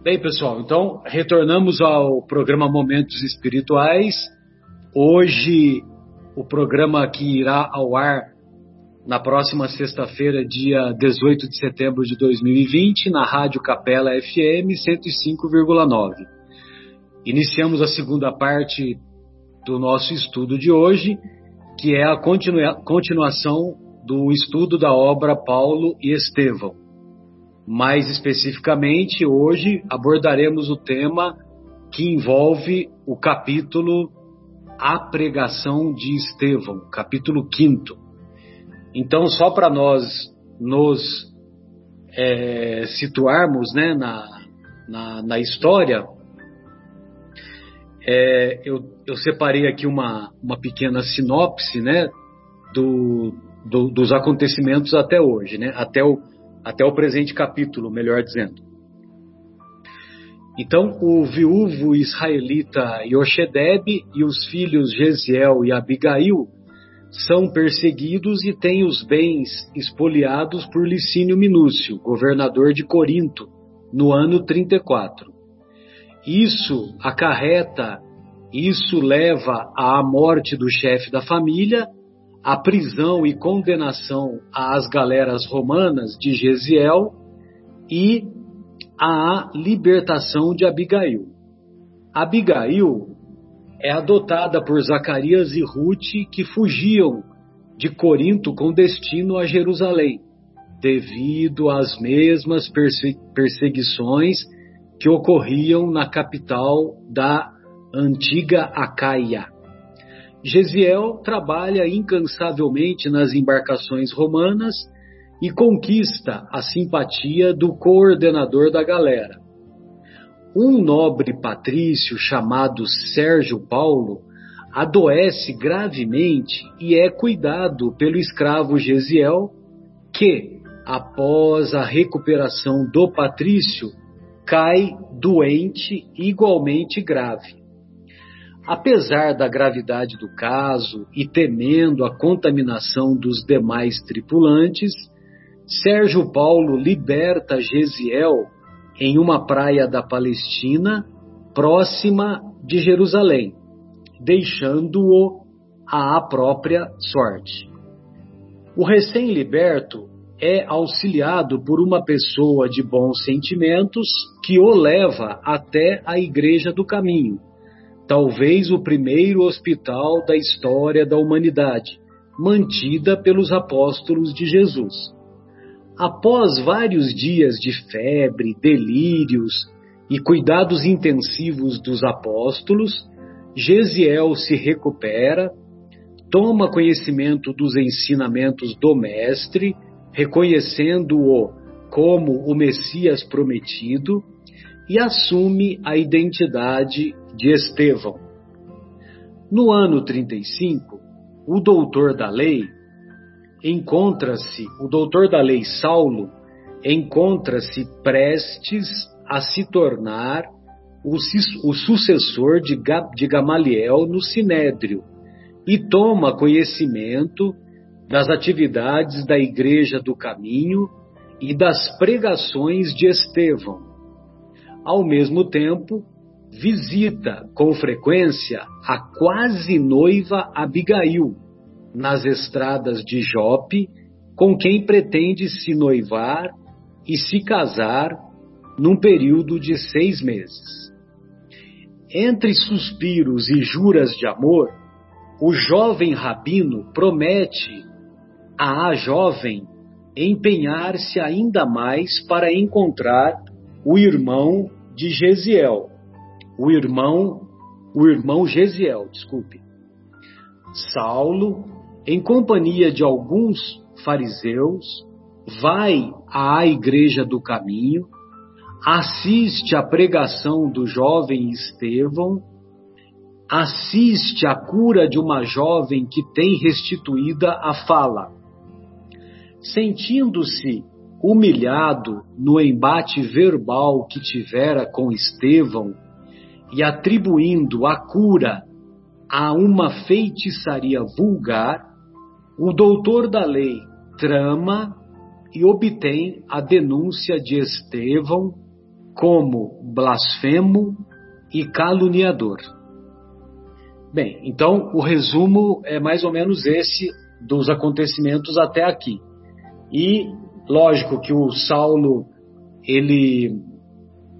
Bem, pessoal, então retornamos ao programa Momentos Espirituais. Hoje, o programa que irá ao ar na próxima sexta-feira, dia 18 de setembro de 2020, na Rádio Capela FM 105,9. Iniciamos a segunda parte do nosso estudo de hoje, que é a continua continuação do estudo da obra Paulo e Estevão. Mais especificamente, hoje abordaremos o tema que envolve o capítulo A Pregação de Estevão, capítulo 5 então, só para nós nos é, situarmos né, na, na, na história, é, eu, eu, separei aqui uma, uma pequena sinopse né, do, do, dos acontecimentos até hoje, né, até, o, até o presente capítulo, melhor dizendo. Então, o viúvo israelita Yoshedeb e os filhos Gesiel e Abigail são perseguidos e têm os bens expoliados por Licínio Minúcio, governador de Corinto, no ano 34. Isso acarreta, isso leva à morte do chefe da família, à prisão e condenação às galeras romanas de Gesiel e à libertação de Abigail. Abigail é adotada por Zacarias e Ruth, que fugiam de Corinto com destino a Jerusalém, devido às mesmas perseguições que ocorriam na capital da antiga Acaia. Gesiel trabalha incansavelmente nas embarcações romanas e conquista a simpatia do coordenador da galera, um nobre patrício chamado Sérgio Paulo adoece gravemente e é cuidado pelo escravo Gesiel, que, após a recuperação do patrício, cai doente igualmente grave. Apesar da gravidade do caso e temendo a contaminação dos demais tripulantes, Sérgio Paulo liberta Gesiel em uma praia da Palestina, próxima de Jerusalém, deixando-o à própria sorte. O recém-liberto é auxiliado por uma pessoa de bons sentimentos que o leva até a Igreja do Caminho, talvez o primeiro hospital da história da humanidade, mantida pelos apóstolos de Jesus. Após vários dias de febre, delírios e cuidados intensivos dos apóstolos, Gesiel se recupera, toma conhecimento dos ensinamentos do Mestre, reconhecendo-o como o Messias prometido, e assume a identidade de Estevão. No ano 35, o doutor da lei, encontra-se, o doutor da lei Saulo, encontra-se prestes a se tornar o, o sucessor de, de Gamaliel no Sinédrio e toma conhecimento das atividades da Igreja do Caminho e das pregações de Estevão. Ao mesmo tempo, visita com frequência a quase noiva Abigail, nas estradas de Jope com quem pretende se noivar e se casar num período de seis meses. Entre suspiros e juras de amor, o jovem rabino promete à jovem empenhar-se ainda mais para encontrar o irmão de Gesiel, o irmão, o irmão Gesiel, desculpe. Saulo em companhia de alguns fariseus, vai à igreja do caminho, assiste à pregação do jovem Estevão, assiste à cura de uma jovem que tem restituída a fala. Sentindo-se humilhado no embate verbal que tivera com Estevão e atribuindo a cura a uma feitiçaria vulgar, o doutor da lei trama e obtém a denúncia de Estevão como blasfemo e caluniador. Bem, então o resumo é mais ou menos esse dos acontecimentos até aqui. E lógico que o Saulo ele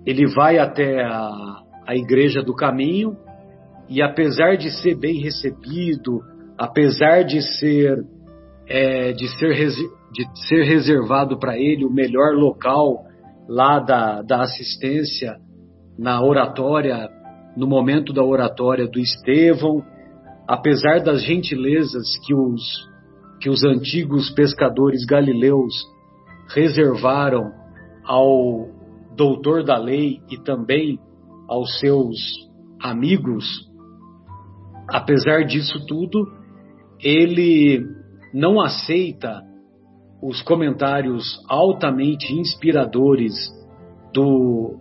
ele vai até a, a igreja do caminho e apesar de ser bem recebido, apesar de ser é, de ser de ser reservado para ele o melhor local lá da, da assistência na oratória no momento da oratória do Estevão, apesar das gentilezas que os, que os antigos pescadores galileus reservaram ao doutor da lei e também aos seus amigos, apesar disso tudo, ele não aceita os comentários altamente inspiradores do,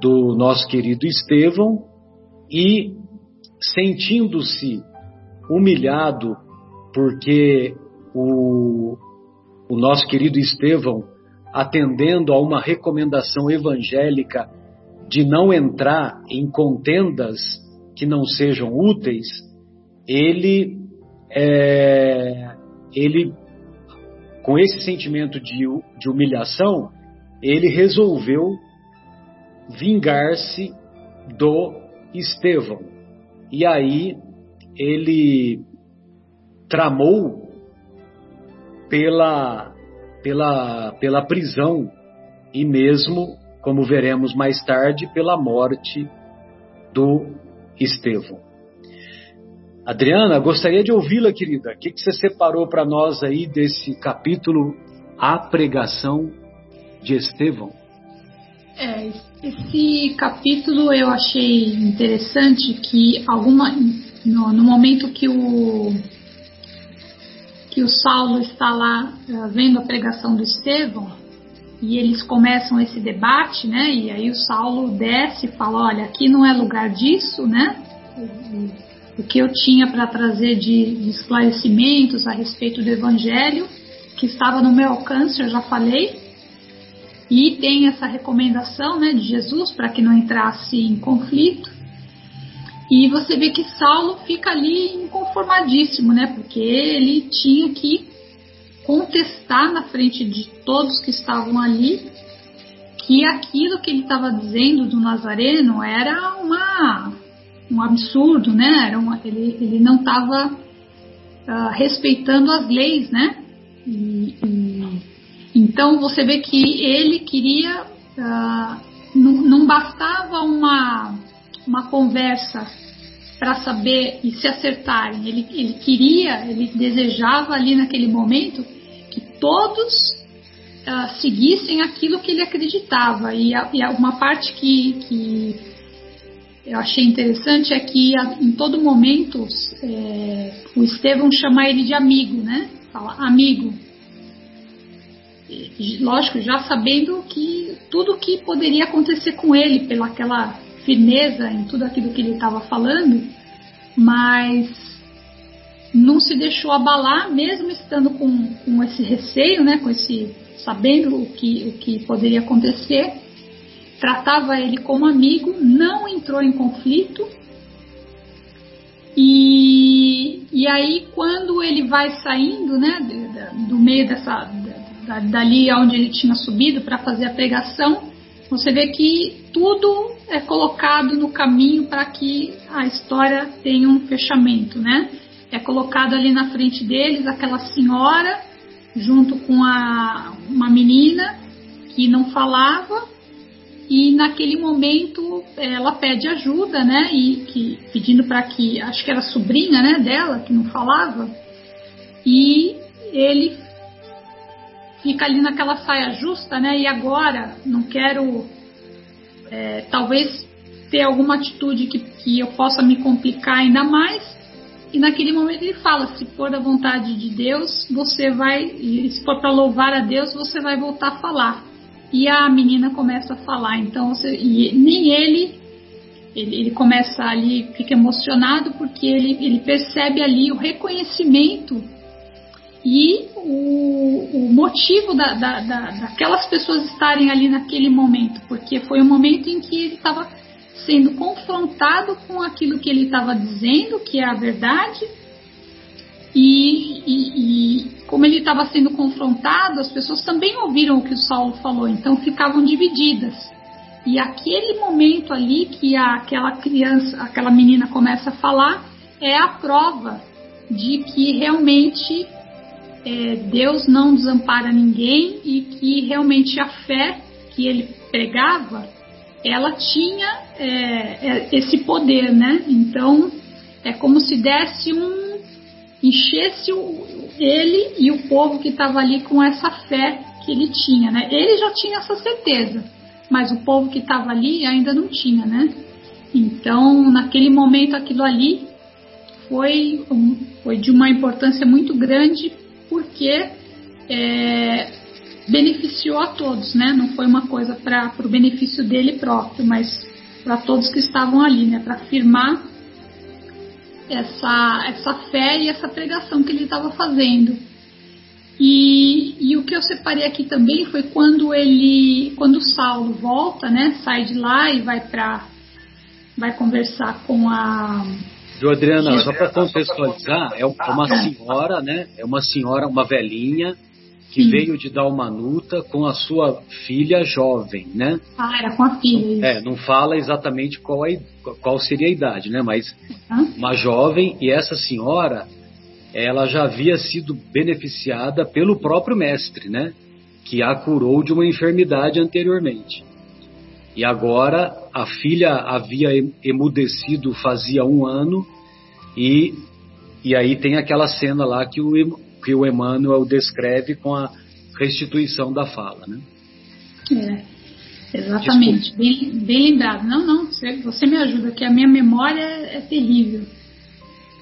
do nosso querido Estevão e sentindo-se humilhado porque o, o nosso querido Estevão, atendendo a uma recomendação evangélica de não entrar em contendas que não sejam úteis, ele, é, ele com esse sentimento de, de humilhação, ele resolveu vingar-se do Estevão. E aí ele tramou pela, pela, pela prisão e mesmo, como veremos mais tarde, pela morte do Estevão. Adriana, gostaria de ouvi-la, querida. O que, que você separou para nós aí desse capítulo A Pregação de Estevão? É, esse capítulo eu achei interessante que alguma no, no momento que o que o Saulo está lá uh, vendo a pregação do Estevão e eles começam esse debate, né? E aí o Saulo desce e fala, olha, aqui não é lugar disso, né? O que eu tinha para trazer de, de esclarecimentos a respeito do Evangelho que estava no meu alcance, eu já falei, e tem essa recomendação né, de Jesus para que não entrasse em conflito. E você vê que Saulo fica ali inconformadíssimo, né? Porque ele tinha que contestar na frente de todos que estavam ali que aquilo que ele estava dizendo do Nazareno era uma, um absurdo, né? Era uma, ele, ele não estava uh, ah, respeitando as leis, né? E, e então você vê que ele queria, uh, não, não, bastava uma, uma conversa para saber e se acertarem. Ele, ele queria, ele desejava ali naquele momento que todos uh, seguissem aquilo que ele acreditava. E, a, e uma parte que, que eu achei interessante é que em todo momento é, o Estevão chama ele de amigo, né? Fala, amigo, lógico, já sabendo que tudo que poderia acontecer com ele, pela aquela firmeza em tudo aquilo que ele estava falando, mas não se deixou abalar, mesmo estando com, com esse receio, né, com esse sabendo o que, o que poderia acontecer, tratava ele como amigo, não entrou em conflito. E, e aí, quando ele vai saindo né, do, meio dessa, dali onde ele tinha subido para fazer a pregação, você vê que tudo é colocado no caminho para que a história tenha um fechamento, né? É colocado ali na frente deles aquela senhora junto com a, uma menina que não falava e naquele momento ela pede ajuda, né? E que pedindo para que acho que era sobrinha, né, dela que não falava e ele fica ali naquela saia justa, né? E agora não quero, é, talvez, ter alguma atitude que, que eu possa me complicar ainda mais. E naquele momento ele fala: se for da vontade de Deus, você vai, se for para louvar a Deus, você vai voltar a falar. E a menina começa a falar. Então, você, nem ele, ele, ele começa ali, fica emocionado porque ele, ele percebe ali o reconhecimento e o, o motivo da, da, da, daquelas pessoas estarem ali naquele momento, porque foi o momento em que ele estava sendo confrontado com aquilo que ele estava dizendo, que é a verdade, e, e, e como ele estava sendo confrontado, as pessoas também ouviram o que o Saulo falou, então ficavam divididas. E aquele momento ali que a, aquela criança, aquela menina começa a falar, é a prova de que realmente é, Deus não desampara ninguém e que realmente a fé que ele pregava, ela tinha é, é, esse poder, né? Então é como se desse um enchesse o, ele e o povo que estava ali com essa fé que ele tinha, né? Ele já tinha essa certeza, mas o povo que estava ali ainda não tinha, né? Então, naquele momento, aquilo ali foi, foi de uma importância muito grande porque é, beneficiou a todos, né? Não foi uma coisa para o benefício dele próprio, mas para todos que estavam ali, né? Para afirmar essa, essa fé e essa pregação que ele estava fazendo. E, e, o que eu separei aqui também foi quando ele, quando Saulo volta, né? Sai de lá e vai para, vai conversar com a Viu, Adriana, só para contextualizar, é uma senhora, né? É uma senhora, uma velhinha, que Sim. veio de Dalmanuta com a sua filha jovem, né? Ah, era com a filha. É, não fala exatamente qual, é, qual seria a idade, né? Mas uhum. uma jovem e essa senhora, ela já havia sido beneficiada pelo próprio mestre, né? Que a curou de uma enfermidade anteriormente. E agora a filha havia emudecido fazia um ano e, e aí tem aquela cena lá que o, que o Emmanuel descreve com a restituição da fala, né? É, exatamente, bem, bem, lembrado. Não, não, você, você, me ajuda, que a minha memória é, é terrível.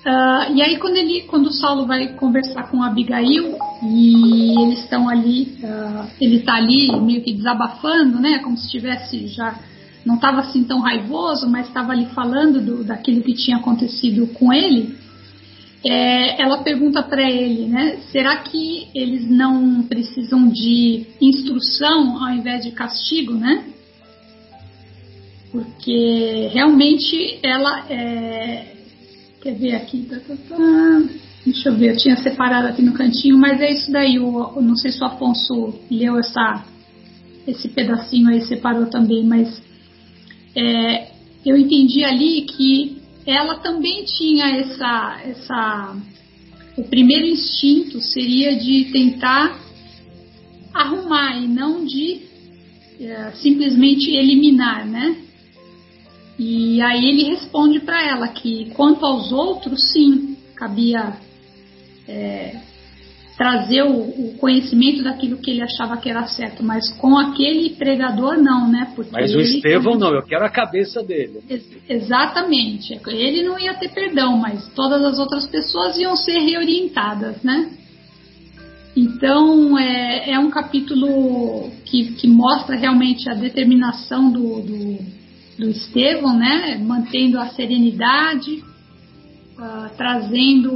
Uh, e aí quando ele, quando o Saulo vai conversar com Abigail e eles estão ali, uh, ele está ali meio que desabafando, né, como se estivesse já não estava assim tão raivoso, mas estava ali falando do, daquilo que tinha acontecido com ele. É, ela pergunta para ele, né, será que eles não precisam de instrução ao invés de castigo, né? Porque realmente ela é, Quer ver aqui? Tá, tá, tá. Deixa eu ver, eu tinha separado aqui no cantinho, mas é isso daí. O, não sei se o Afonso leu essa, esse pedacinho aí, separou também, mas é, eu entendi ali que ela também tinha essa, essa. O primeiro instinto seria de tentar arrumar e não de é, simplesmente eliminar, né? E aí ele responde para ela que quanto aos outros, sim, cabia é, trazer o, o, conhecimento daquilo que ele achava que era certo, mas com aquele pregador não, né? Porque mas o Estevão não, eu quero a cabeça dele. Ex exatamente, ele não ia ter perdão, mas todas as outras pessoas iam ser reorientadas, né? Então é, é um capítulo que, que mostra realmente a determinação do, do do Estevão, né? Mantendo a serenidade, uh, trazendo,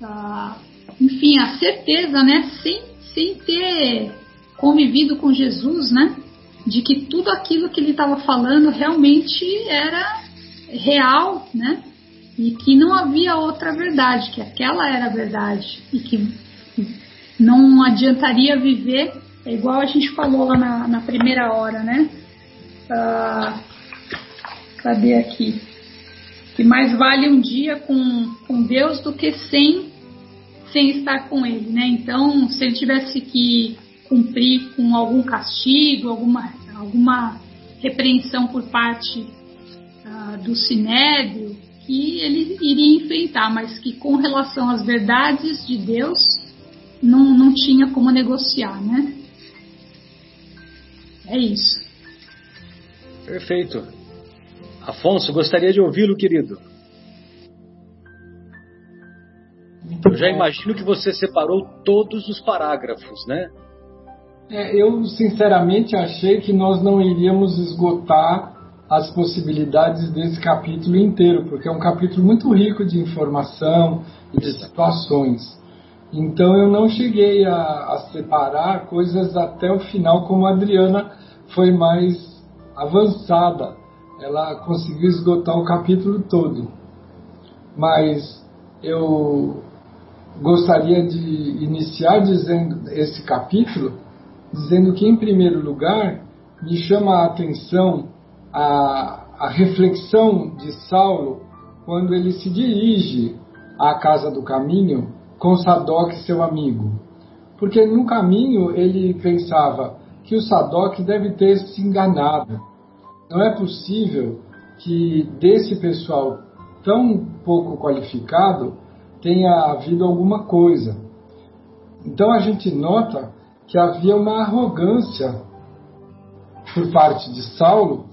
uh, enfim, a certeza, né? Sem, sem ter convivido com Jesus, né? De que tudo aquilo que ele estava falando realmente era real, né? E que não havia outra verdade, que aquela era a verdade e que não adiantaria viver, é igual a gente falou lá na, na primeira hora, né? Ah, cadê aqui? Que mais vale um dia com, com Deus do que sem, sem estar com Ele, né? Então, se ele tivesse que cumprir com algum castigo, alguma, alguma repreensão por parte ah, do Sinédrio, que ele iria enfrentar, mas que com relação às verdades de Deus, não, não tinha como negociar, né? É isso. Perfeito. Afonso, gostaria de ouvi-lo, querido. Eu já imagino que você separou todos os parágrafos, né? É, eu sinceramente achei que nós não iríamos esgotar as possibilidades desse capítulo inteiro, porque é um capítulo muito rico de informação e de situações. Então eu não cheguei a, a separar coisas até o final, como a Adriana foi mais avançada. Ela conseguiu esgotar o capítulo todo. Mas eu gostaria de iniciar dizendo esse capítulo, dizendo que, em primeiro lugar, me chama a atenção a, a reflexão de Saulo quando ele se dirige à casa do caminho com Sadoc, seu amigo. Porque no caminho ele pensava que o Sadoc deve ter se enganado. Não é possível que desse pessoal tão pouco qualificado tenha havido alguma coisa. Então a gente nota que havia uma arrogância por parte de Saulo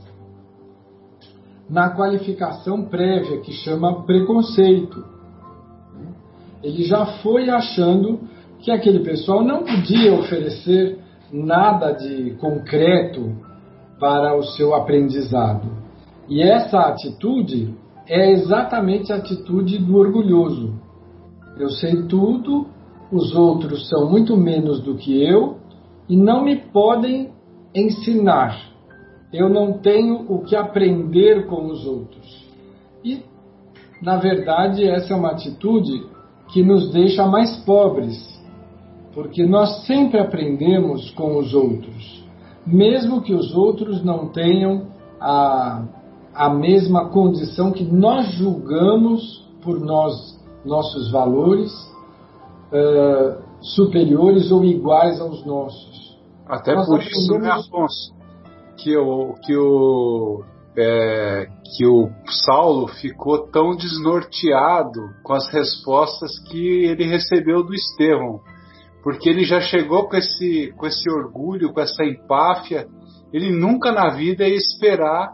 na qualificação prévia que chama preconceito. Ele já foi achando que aquele pessoal não podia oferecer nada de concreto para o seu aprendizado. E essa atitude é exatamente a atitude do orgulhoso. Eu sei tudo, os outros são muito menos do que eu e não me podem ensinar. Eu não tenho o que aprender com os outros. E, na verdade, essa é uma atitude que nos deixa mais pobres, porque nós sempre aprendemos com os outros, mesmo que os outros não tenham a, a mesma condição que nós julgamos por nós, nossos valores uh, superiores ou iguais aos nossos. Até nós por isso, né, Afonso, que o, que o é, que o Saulo ficou tão desnorteado com as respostas que ele recebeu do Estevão, porque ele já chegou com esse, com esse orgulho, com essa empáfia, ele nunca na vida ia esperar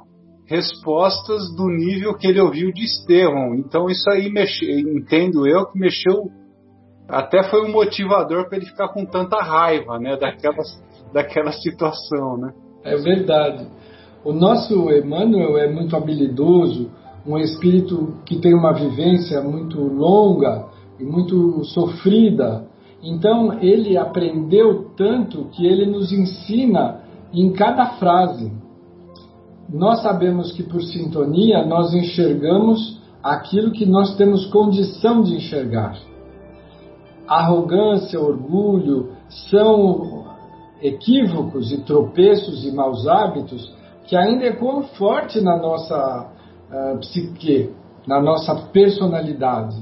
respostas do nível que ele ouviu de Estevão. Então isso aí mexe, entendo eu que mexeu até foi um motivador para ele ficar com tanta raiva, né, daquela, daquela situação, né? É verdade. O nosso Emmanuel é muito habilidoso, um espírito que tem uma vivência muito longa e muito sofrida. Então ele aprendeu tanto que ele nos ensina em cada frase. Nós sabemos que por sintonia nós enxergamos aquilo que nós temos condição de enxergar. Arrogância, orgulho são equívocos e tropeços e maus hábitos que ainda ecoam forte na nossa uh, psique, na nossa personalidade.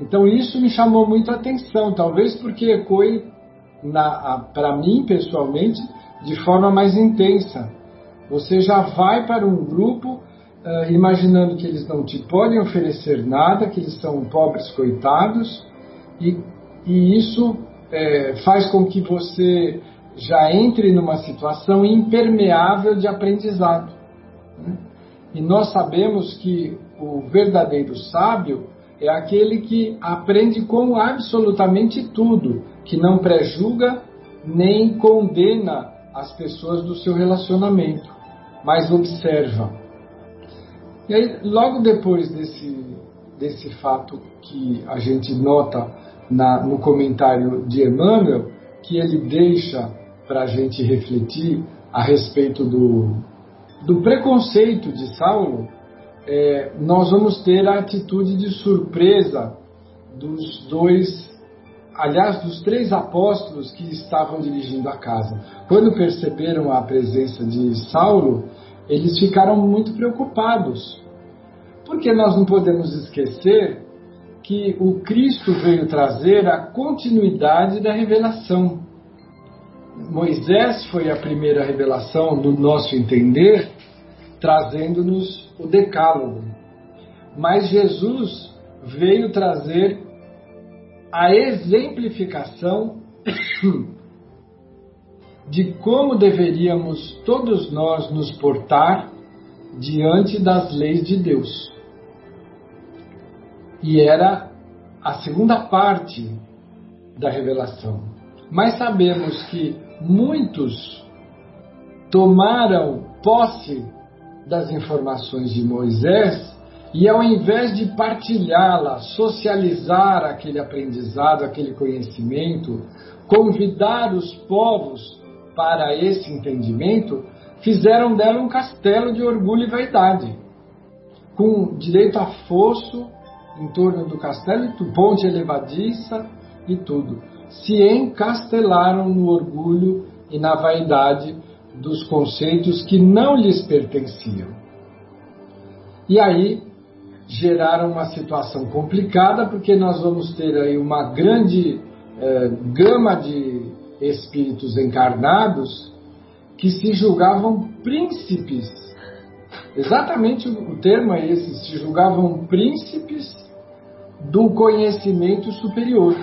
Então isso me chamou muito a atenção, talvez porque ecoe para mim pessoalmente de forma mais intensa. Você já vai para um grupo uh, imaginando que eles não te podem oferecer nada, que eles são pobres coitados, e, e isso é, faz com que você já entre numa situação impermeável de aprendizado. Né? E nós sabemos que o verdadeiro sábio é aquele que aprende com absolutamente tudo, que não prejulga nem condena as pessoas do seu relacionamento, mas observa. E aí, logo depois desse, desse fato que a gente nota na, no comentário de Emmanuel, que ele deixa para a gente refletir a respeito do, do preconceito de Saulo, é, nós vamos ter a atitude de surpresa dos dois, aliás, dos três apóstolos que estavam dirigindo a casa. Quando perceberam a presença de Saulo, eles ficaram muito preocupados, porque nós não podemos esquecer que o Cristo veio trazer a continuidade da revelação. Moisés foi a primeira revelação, no nosso entender, trazendo-nos o Decálogo. Mas Jesus veio trazer a exemplificação de como deveríamos todos nós nos portar diante das leis de Deus. E era a segunda parte da revelação. Mas sabemos que muitos tomaram posse das informações de Moisés E ao invés de partilhá-la, socializar aquele aprendizado, aquele conhecimento, convidar os povos para esse entendimento, fizeram dela um castelo de orgulho e vaidade, com direito a fosso em torno do castelo, ponte elevadiça e tudo. Se encastelaram no orgulho e na vaidade dos conceitos que não lhes pertenciam. E aí geraram uma situação complicada, porque nós vamos ter aí uma grande eh, gama de espíritos encarnados que se julgavam príncipes. Exatamente o termo é esse: se julgavam príncipes do conhecimento superior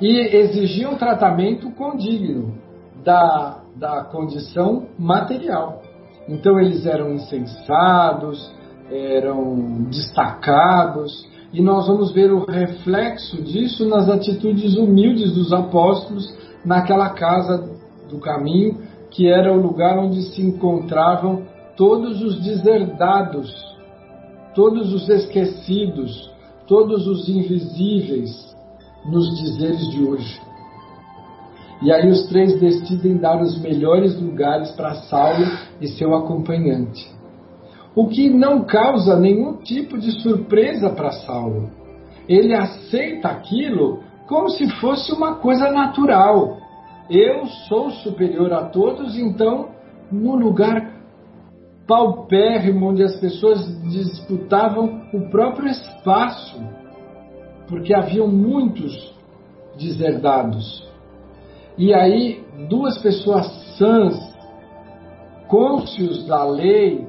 e exigiam tratamento condigno da, da condição material. Então eles eram insensados, eram destacados, e nós vamos ver o reflexo disso nas atitudes humildes dos apóstolos naquela casa do caminho, que era o lugar onde se encontravam todos os deserdados, todos os esquecidos, todos os invisíveis nos dizeres de hoje. E aí os três decidem dar os melhores lugares para Saulo e seu acompanhante. O que não causa nenhum tipo de surpresa para Saulo. Ele aceita aquilo como se fosse uma coisa natural. Eu sou superior a todos, então, no lugar paupérrimo onde as pessoas disputavam o próprio espaço, porque haviam muitos deserdados. E aí, duas pessoas sãs, cônscios da lei,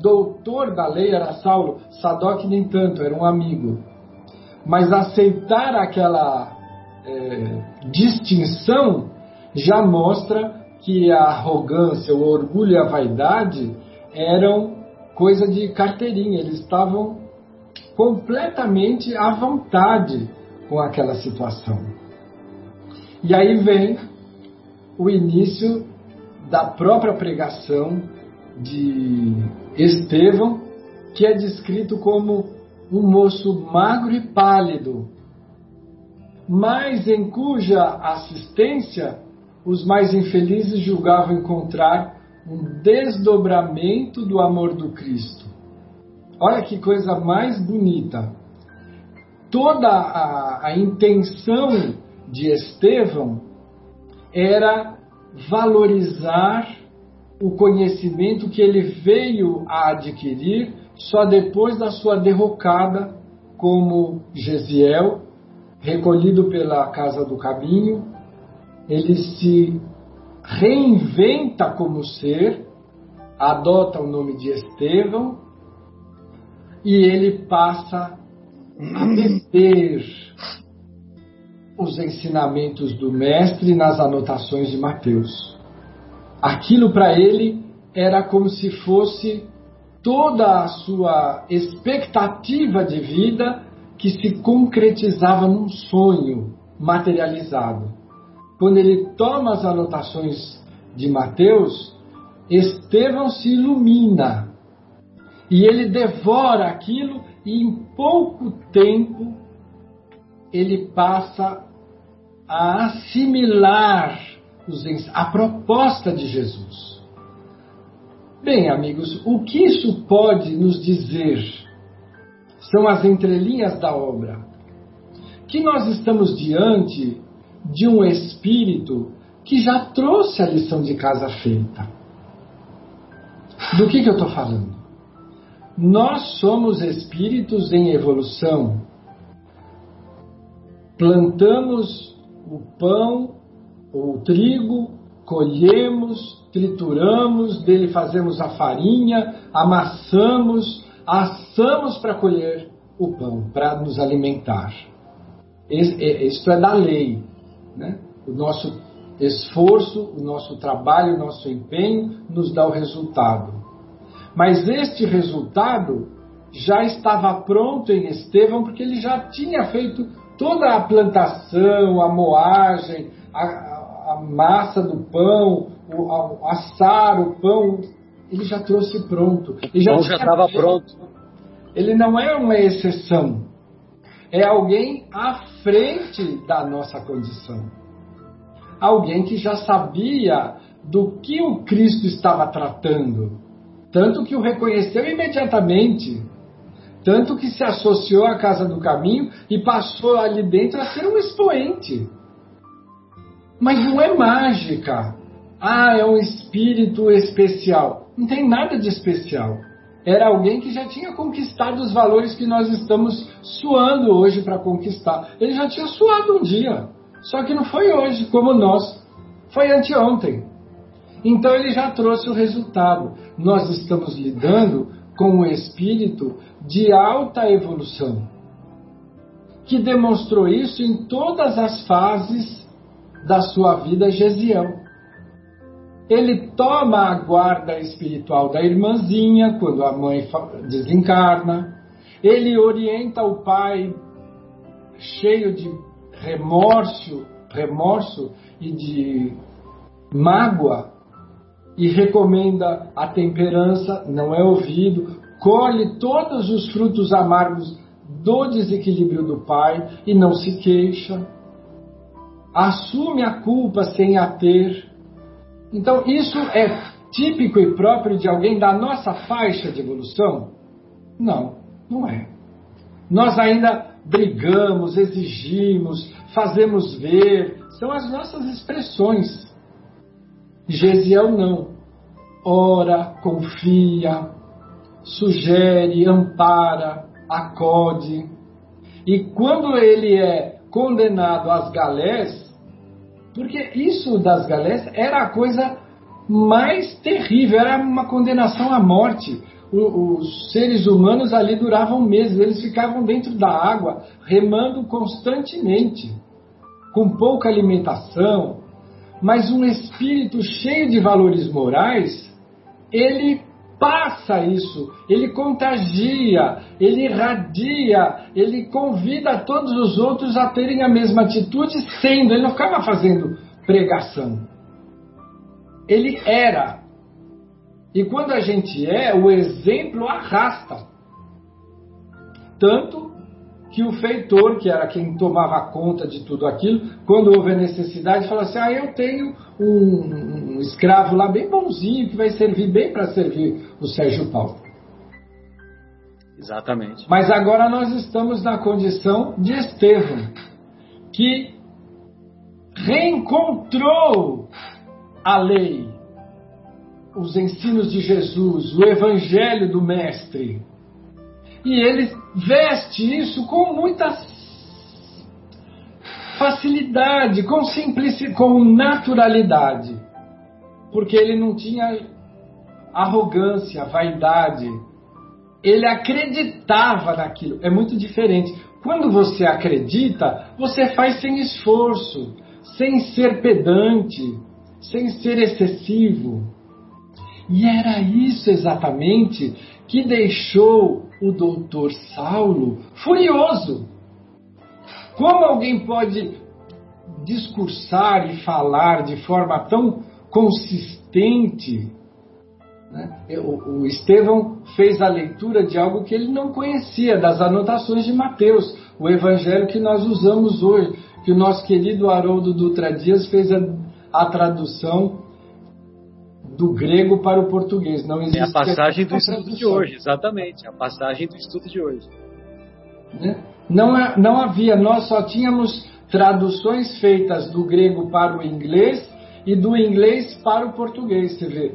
doutor da lei era Saulo, Sadoc nem tanto, era um amigo. Mas aceitar aquela é, distinção já mostra que a arrogância, o orgulho e a vaidade eram coisa de carteirinha, eles estavam completamente à vontade com aquela situação. E aí vem o início da própria pregação de Estevão, que é descrito como um moço magro e pálido, mas em cuja assistência os mais infelizes julgavam encontrar um desdobramento do amor do Cristo. Olha que coisa mais bonita. Toda a, a intenção de Estevão era valorizar o conhecimento que ele veio a adquirir só depois da sua derrocada como Gesiel, recolhido pela Casa do Caminho, ele se reinventa como ser, adota o nome de Estevão e ele passa a beber os ensinamentos do Mestre nas anotações de Mateus. Aquilo para ele era como se fosse toda a sua expectativa de vida que se concretizava num sonho materializado. Quando ele toma as anotações de Mateus, Estevão se ilumina e ele devora aquilo e em pouco tempo ele passa a assimilar a proposta de Jesus. Bem, amigos, o que isso pode nos dizer? São as entrelinhas da obra. Que nós estamos diante de um espírito que já trouxe a lição de casa feita. Do que, que eu estou falando? Nós somos espíritos em evolução. Plantamos o pão o trigo, colhemos, trituramos, dele fazemos a farinha, amassamos, assamos para colher o pão, para nos alimentar. É, isto é da lei. Né? O nosso esforço, o nosso trabalho, o nosso empenho nos dá o resultado. Mas este resultado já estava pronto em Estevão, porque ele já tinha feito toda a plantação, a moagem, a, a massa do pão, o, assar o pão, ele já trouxe pronto. Ele já estava pronto. Ele não é uma exceção. É alguém à frente da nossa condição. Alguém que já sabia do que o Cristo estava tratando. Tanto que o reconheceu imediatamente. Tanto que se associou à Casa do Caminho e passou ali dentro a ser um expoente. Mas não é mágica. Ah, é um espírito especial. Não tem nada de especial. Era alguém que já tinha conquistado os valores que nós estamos suando hoje para conquistar. Ele já tinha suado um dia. Só que não foi hoje, como nós. Foi anteontem. Então ele já trouxe o resultado. Nós estamos lidando com um espírito de alta evolução, que demonstrou isso em todas as fases da sua vida Gesiel. Ele toma a guarda espiritual da irmãzinha quando a mãe desencarna. Ele orienta o pai cheio de remorso, remorso e de mágoa e recomenda a temperança, não é ouvido, colhe todos os frutos amargos do desequilíbrio do pai e não se queixa, assume a culpa sem a ter. Então, isso é típico e próprio de alguém da nossa faixa de evolução? Não, não é. Nós ainda brigamos, exigimos, fazemos ver, são as nossas expressões. Gesiel não. Ora, confia, sugere, ampara, acode. E quando ele é condenado às galés, porque isso das galés era a coisa mais terrível, era uma condenação à morte. os seres humanos ali duravam meses, eles ficavam dentro da água, remando constantemente, com pouca alimentação, mas um espírito cheio de valores morais, ele passa isso, ele contagia, ele irradia, ele convida todos os outros a terem a mesma atitude, sendo, ele não ficava fazendo pregação. Ele era. E quando a gente é, o exemplo arrasta. Tanto que o feitor, que era quem tomava conta de tudo aquilo, quando houve a necessidade, falou assim: Ah, eu tenho um, um escravo lá bem bonzinho que vai servir bem para servir o Sérgio Paulo. Exatamente. Mas agora nós estamos na condição de Estevão, que reencontrou a lei, os ensinos de Jesus, o evangelho do Mestre e ele veste isso com muita facilidade, com simplicidade, com naturalidade. Porque ele não tinha arrogância, vaidade. Ele acreditava naquilo. É muito diferente. Quando você acredita, você faz sem esforço, sem ser pedante, sem ser excessivo. E era isso exatamente que deixou o doutor Saulo furioso. Como alguém pode discursar e falar de forma tão consistente? Né? O, o Estevão fez a leitura de algo que ele não conhecia, das anotações de Mateus, o evangelho que nós usamos hoje, que o nosso querido Haroldo Dutra Dias fez a, a tradução do grego para o português. Não existe é a passagem do estudo de hoje, exatamente. A passagem do estudo de hoje. Né? Não, não havia, nós só tínhamos traduções feitas do grego para o inglês e do inglês para o português. Você vê,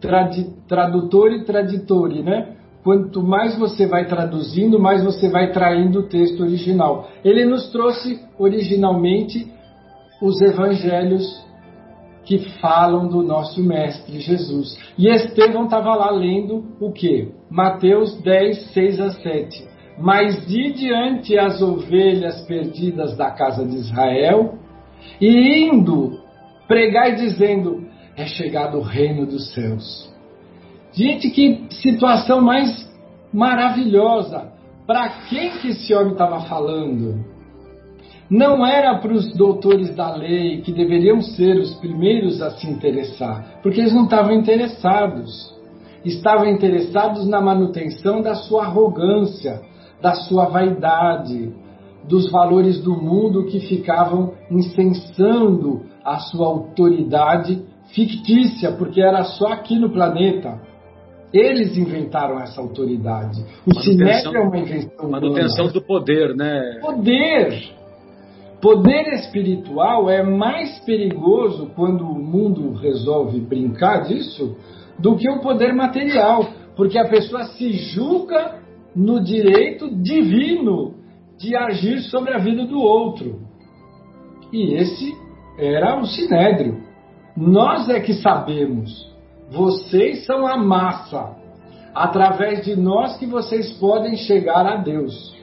Tradi, tradutor e traditore, né? Quanto mais você vai traduzindo, mais você vai traindo o texto original. Ele nos trouxe originalmente os evangelhos que falam do nosso Mestre Jesus. E Estevão estava lá lendo o que? Mateus 10, 6 a 7. Mas de diante as ovelhas perdidas da casa de Israel, e indo pregar e dizendo: É chegado o reino dos céus. Gente, que situação mais maravilhosa! Para quem que esse homem estava falando? Não era para os doutores da lei, que deveriam ser os primeiros a se interessar, porque eles não estavam interessados. estavam interessados na manutenção da sua arrogância, da sua vaidade, dos valores do mundo que ficavam incensando a sua autoridade fictícia, porque era só aqui no planeta. Eles inventaram essa autoridade. O Sinédrio é uma invenção Manutenção humana. do poder, né? Poder! Poder espiritual é mais perigoso quando o mundo resolve brincar disso do que o poder material, porque a pessoa se julga no direito divino de agir sobre a vida do outro. E esse era o sinédrio. Nós é que sabemos. Vocês são a massa. Através de nós que vocês podem chegar a Deus.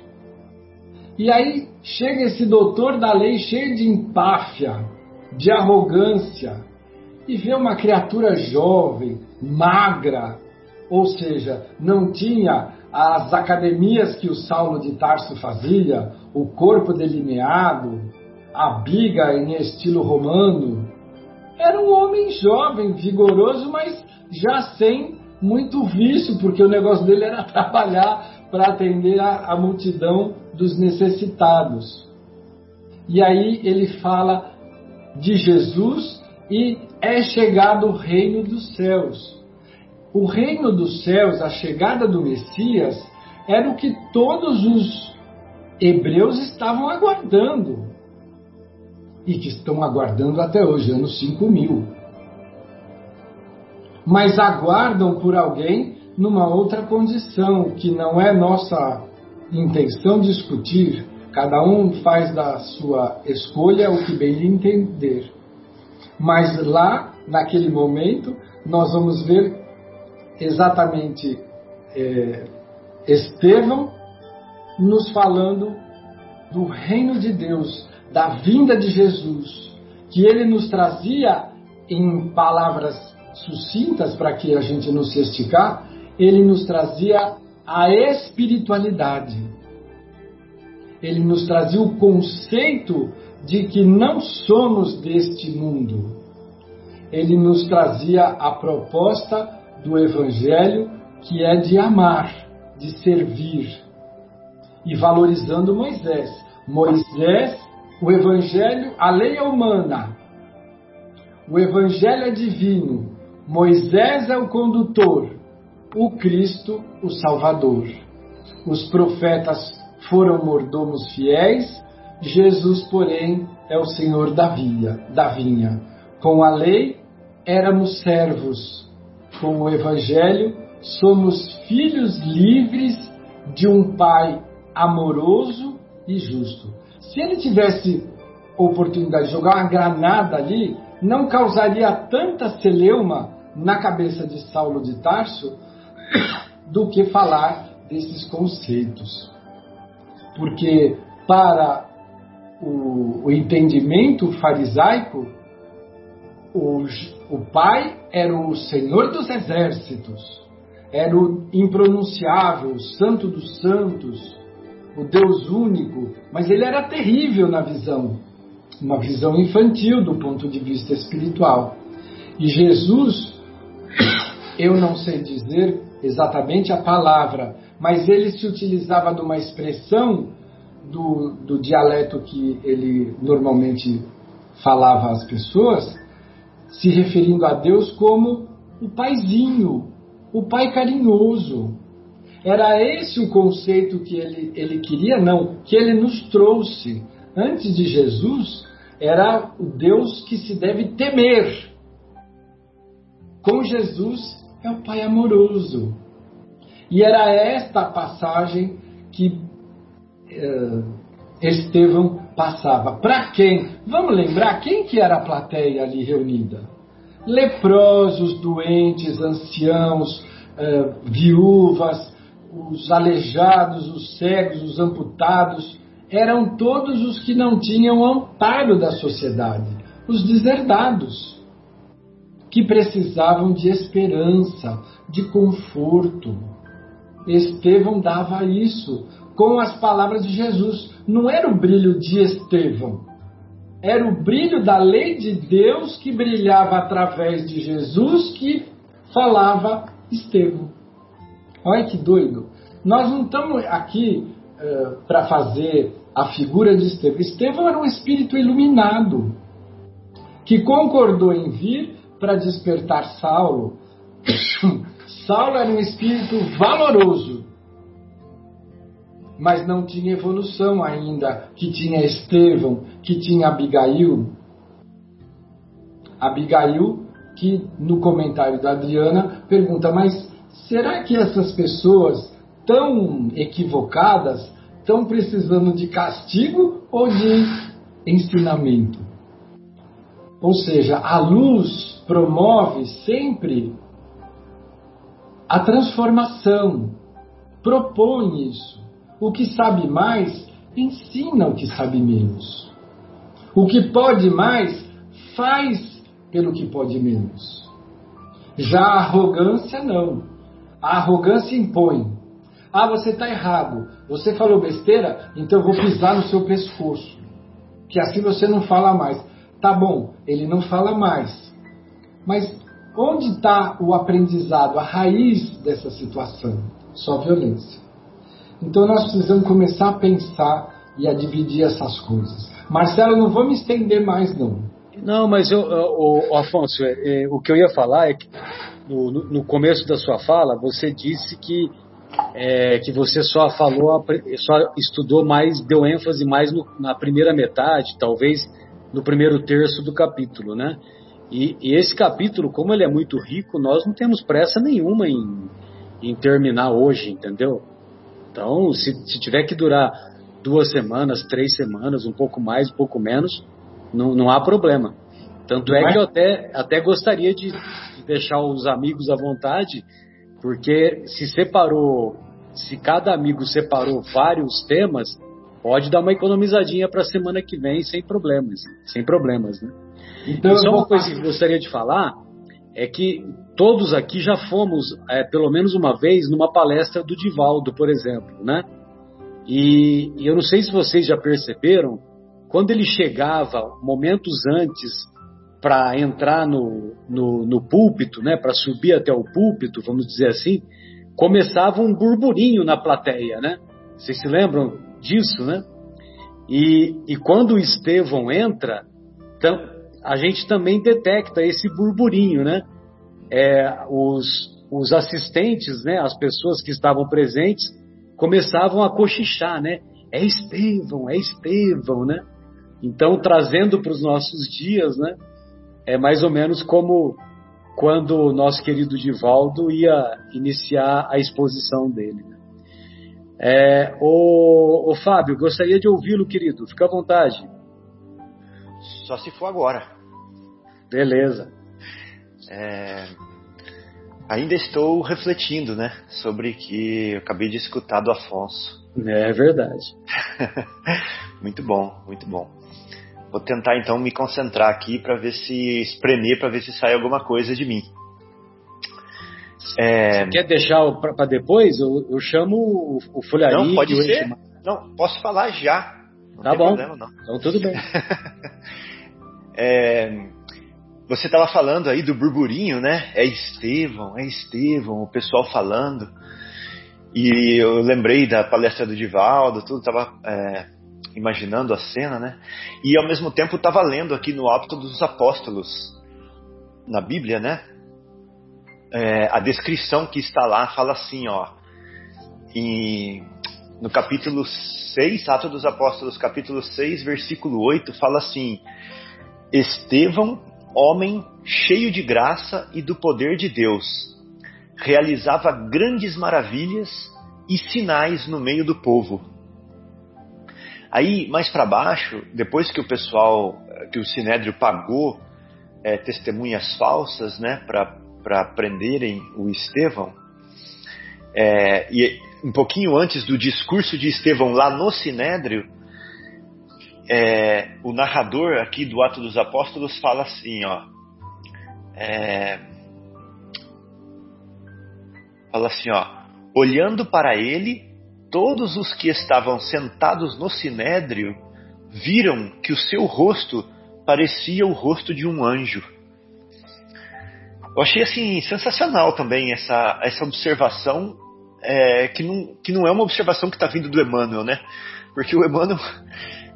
E aí chega esse doutor da lei cheio de empáfia, de arrogância, e vê uma criatura jovem, magra, ou seja, não tinha as academias que o Saulo de Tarso fazia, o corpo delineado, a biga em estilo romano. Era um homem jovem, vigoroso, mas já sem muito vício, porque o negócio dele era trabalhar para atender a, a multidão dos necessitados. E aí ele fala de Jesus e é chegado o reino dos céus. O reino dos céus, a chegada do Messias, era o que todos os hebreus estavam aguardando. E que estão aguardando até hoje, anos 5000. Mas aguardam por alguém numa outra condição, que não é nossa intenção discutir. Cada um faz da sua escolha o que bem lhe entender. Mas lá, naquele momento, nós vamos ver exatamente é, Estevão nos falando do reino de Deus, da vinda de Jesus, que ele nos trazia em palavras sucintas para que a gente não se esticar, ele nos trazia a espiritualidade. Ele nos trazia o conceito de que não somos deste mundo. Ele nos trazia a proposta do Evangelho, que é de amar, de servir. E valorizando Moisés. Moisés, o Evangelho, a lei é humana. O Evangelho é divino. Moisés é o condutor. O Cristo, o Salvador. Os profetas foram mordomos fiéis. Jesus, porém, é o Senhor da, via, da vinha. Com a lei, éramos servos com o Evangelho, somos filhos livres de um Pai amoroso e justo. Se ele tivesse oportunidade de jogar uma granada ali, não causaria tanta celeuma na cabeça de Saulo de Tarso do que falar desses conceitos. Porque para o, o entendimento farisaico, o, o Pai era o Senhor dos Exércitos, era o impronunciável, o Santo dos Santos, o Deus único, mas ele era terrível na visão, uma visão infantil do ponto de vista espiritual. E Jesus, eu não sei dizer exatamente a palavra, mas ele se utilizava de uma expressão do, do dialeto que ele normalmente falava às pessoas, se referindo a Deus como o paizinho, o pai carinhoso. Era esse o conceito que ele, ele queria, não, que ele nos trouxe. Antes de Jesus, era o Deus que se deve temer. Com Jesus, é o Pai amoroso. E era esta passagem que eh, Estevão passava. Para quem? Vamos lembrar quem que era a plateia ali reunida? Leprosos, doentes, anciãos, uh, viúvas, os aleijados, os cegos, os amputados, eram todos os que não tinham amparo da sociedade, os deserdados, que precisavam de esperança, de conforto. Estevão dava isso com as palavras de Jesus. Não era o brilho de Estevão, era o brilho da lei de Deus que brilhava através de Jesus, que falava Estevão. Olha que doido. Nós não estamos aqui uh, para fazer a figura de Estevão. Estevão era um espírito iluminado que concordou em vir para despertar Saulo. Saulo era um espírito valoroso, mas não tinha evolução ainda, que tinha Estevão, que tinha Abigail. Abigail, que no comentário da Adriana pergunta, mas será que essas pessoas tão equivocadas estão precisando de castigo ou de ensinamento? Ou seja, a luz promove sempre a transformação, propõe isso. O que sabe mais ensina o que sabe menos. O que pode mais faz pelo que pode menos. Já a arrogância não. A arrogância impõe. Ah, você está errado. Você falou besteira, então eu vou pisar no seu pescoço. Que assim você não fala mais. Tá bom, ele não fala mais. Mas onde está o aprendizado, a raiz dessa situação? Só violência. Então nós precisamos começar a pensar e a dividir essas coisas. Marcelo, não vou me estender mais não. Não, mas eu, o, Afonso, é, é, o que eu ia falar é que no, no, começo da sua fala você disse que é, que você só falou, só estudou mais, deu ênfase mais no, na primeira metade, talvez no primeiro terço do capítulo, né? E, e, esse capítulo, como ele é muito rico, nós não temos pressa nenhuma em, em terminar hoje, entendeu? Então, se, se, tiver que durar duas semanas, três semanas, um pouco mais, um pouco menos, não, não há problema. Tanto é que eu até, até gostaria de, de deixar os amigos à vontade, porque se separou, se cada amigo separou vários temas, pode dar uma economizadinha para a semana que vem sem problemas, sem problemas, né? Então, só uma coisa que eu gostaria de falar é que todos aqui já fomos, é, pelo menos uma vez, numa palestra do Divaldo, por exemplo, né? E, e eu não sei se vocês já perceberam, quando ele chegava momentos antes para entrar no, no, no, púlpito, né, para subir até o púlpito, vamos dizer assim, começava um burburinho na plateia, né? Vocês se lembram disso, né? E, e quando o Estevão entra, a gente também detecta esse burburinho, né? É, os, os assistentes, né, as pessoas que estavam presentes, começavam a cochichar, né? É Estevão, é Estevão, né? Então, trazendo para os nossos dias, né? É mais ou menos como quando o nosso querido Divaldo ia iniciar a exposição dele. Né? É, o, o Fábio, gostaria de ouvi-lo, querido. Fica à vontade. Só se for agora. Beleza. É, ainda estou refletindo, né, sobre que eu acabei de escutar do Afonso. É verdade. muito bom, muito bom. Vou tentar então me concentrar aqui para ver se espremer, para ver se sai alguma coisa de mim. É... Você quer deixar para depois? Eu, eu, chamo o, o. Não, pode ser. Não, posso falar já. Não tá bom. Problema, então tudo bem. é, você estava falando aí do burburinho, né? É Estevão, é Estevão, o pessoal falando. E eu lembrei da palestra do Divaldo, tudo estava é, imaginando a cena, né? E ao mesmo tempo estava lendo aqui no Atos dos Apóstolos, na Bíblia, né? É, a descrição que está lá fala assim, ó, em, no capítulo 6, Atos dos Apóstolos, capítulo 6, versículo 8, fala assim: Estevão, homem cheio de graça e do poder de Deus, realizava grandes maravilhas e sinais no meio do povo. Aí, mais para baixo, depois que o pessoal, que o Sinédrio pagou é, testemunhas falsas, né, para prenderem o Estevão, é, e um pouquinho antes do discurso de Estevão lá no Sinédrio, é, o narrador aqui do Ato dos Apóstolos fala assim, ó, é, fala assim, ó, olhando para ele, todos os que estavam sentados no sinédrio viram que o seu rosto parecia o rosto de um anjo. Eu achei assim sensacional também essa, essa observação é, que, não, que não é uma observação que está vindo do Emmanuel, né? Porque o Emmanuel,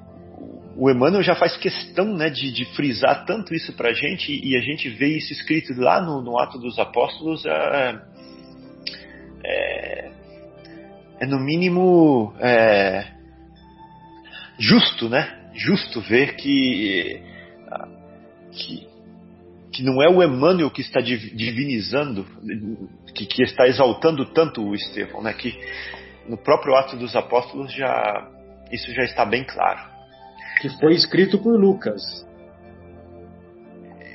o Emmanuel já faz questão né, de, de frisar tanto isso para a gente e a gente vê isso escrito lá no, no Ato dos Apóstolos. É, é, é no mínimo é, justo, né? Justo ver que, que, que não é o Emmanuel que está divinizando, que, que está exaltando tanto o Estevão, né? Que no próprio Ato dos Apóstolos já isso já está bem claro. Que foi escrito por Lucas.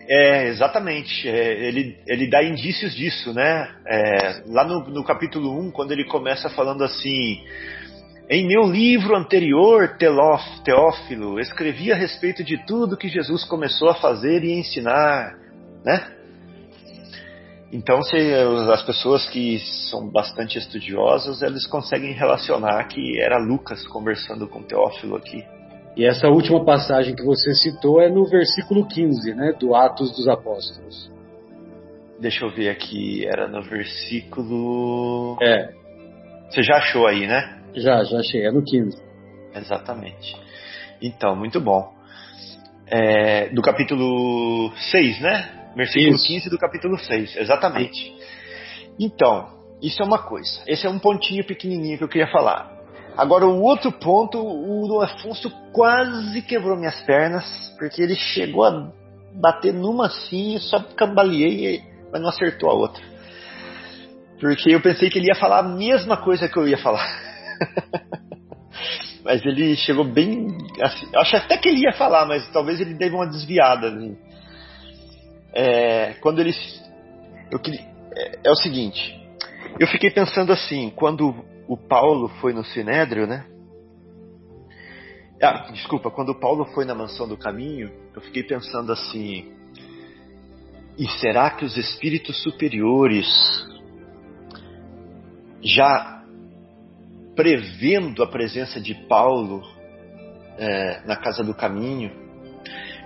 É, exatamente. É, ele, ele dá indícios disso, né? É, lá no, no capítulo 1, quando ele começa falando assim: Em meu livro anterior, Teófilo, escrevi a respeito de tudo que Jesus começou a fazer e ensinar, né? Então, se as pessoas que são bastante estudiosas, eles conseguem relacionar que era Lucas conversando com Teófilo aqui. E essa última passagem que você citou é no versículo 15, né, do Atos dos Apóstolos. Deixa eu ver aqui, era no versículo. É. Você já achou aí, né? Já, já achei, é no 15. Exatamente. Então, muito bom. É, do capítulo 6, né? Versículo isso. 15 do capítulo 6, exatamente. Então, isso é uma coisa. Esse é um pontinho pequenininho que eu queria falar. Agora, o outro ponto, o Afonso quase quebrou minhas pernas, porque ele chegou a bater numa assim, só cambaleei, mas não acertou a outra. Porque eu pensei que ele ia falar a mesma coisa que eu ia falar. mas ele chegou bem. Assim, acho até que ele ia falar, mas talvez ele deve uma desviada. Assim. É, quando ele. Eu, é, é o seguinte. Eu fiquei pensando assim, quando o Paulo foi no Sinédrio, né? Ah, desculpa, quando o Paulo foi na mansão do caminho, eu fiquei pensando assim: e será que os espíritos superiores, já prevendo a presença de Paulo é, na casa do caminho,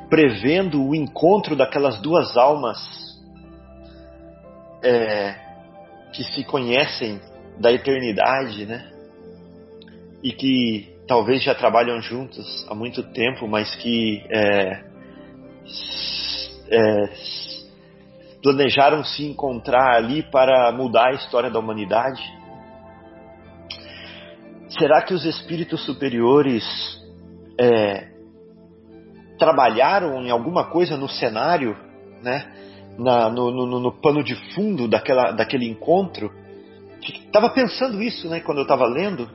prevendo o encontro daquelas duas almas é, que se conhecem da eternidade, né? E que talvez já trabalham juntos há muito tempo, mas que é, é, planejaram se encontrar ali para mudar a história da humanidade? Será que os espíritos superiores é, trabalharam em alguma coisa no cenário, né? Na, no, no, no, pano de fundo daquela, daquele encontro Estava pensando isso, né, quando eu estava lendo.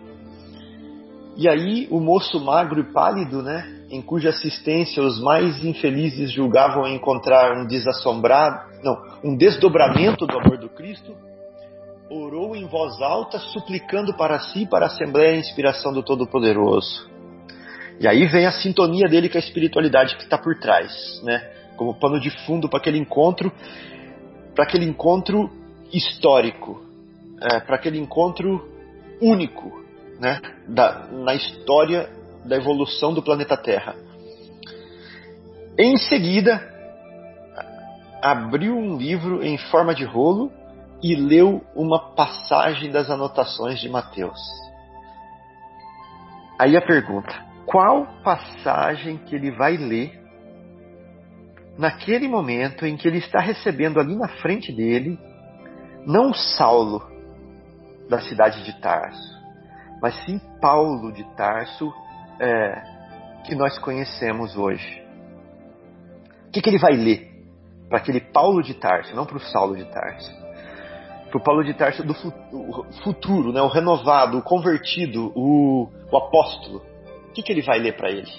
E aí o moço magro e pálido, né, em cuja assistência os mais infelizes julgavam encontrar um desassombrado, não, um desdobramento do amor do Cristo, orou em voz alta, suplicando para si e para a Assembleia a inspiração do Todo-Poderoso. E aí vem a sintonia dele com a espiritualidade que está por trás, né? Como pano de fundo para aquele encontro, para aquele encontro histórico, é, para aquele encontro único né, da, na história da evolução do planeta Terra. Em seguida, abriu um livro em forma de rolo e leu uma passagem das anotações de Mateus. Aí a pergunta: qual passagem que ele vai ler naquele momento em que ele está recebendo ali na frente dele, não Saulo, da cidade de Tarso, mas sim Paulo de Tarso, é, que nós conhecemos hoje. O que, que ele vai ler para aquele Paulo de Tarso, não para o Saulo de Tarso? Para o Paulo de Tarso do futuro, né, o renovado, o convertido, o, o apóstolo. Que, que ele vai ler para ele?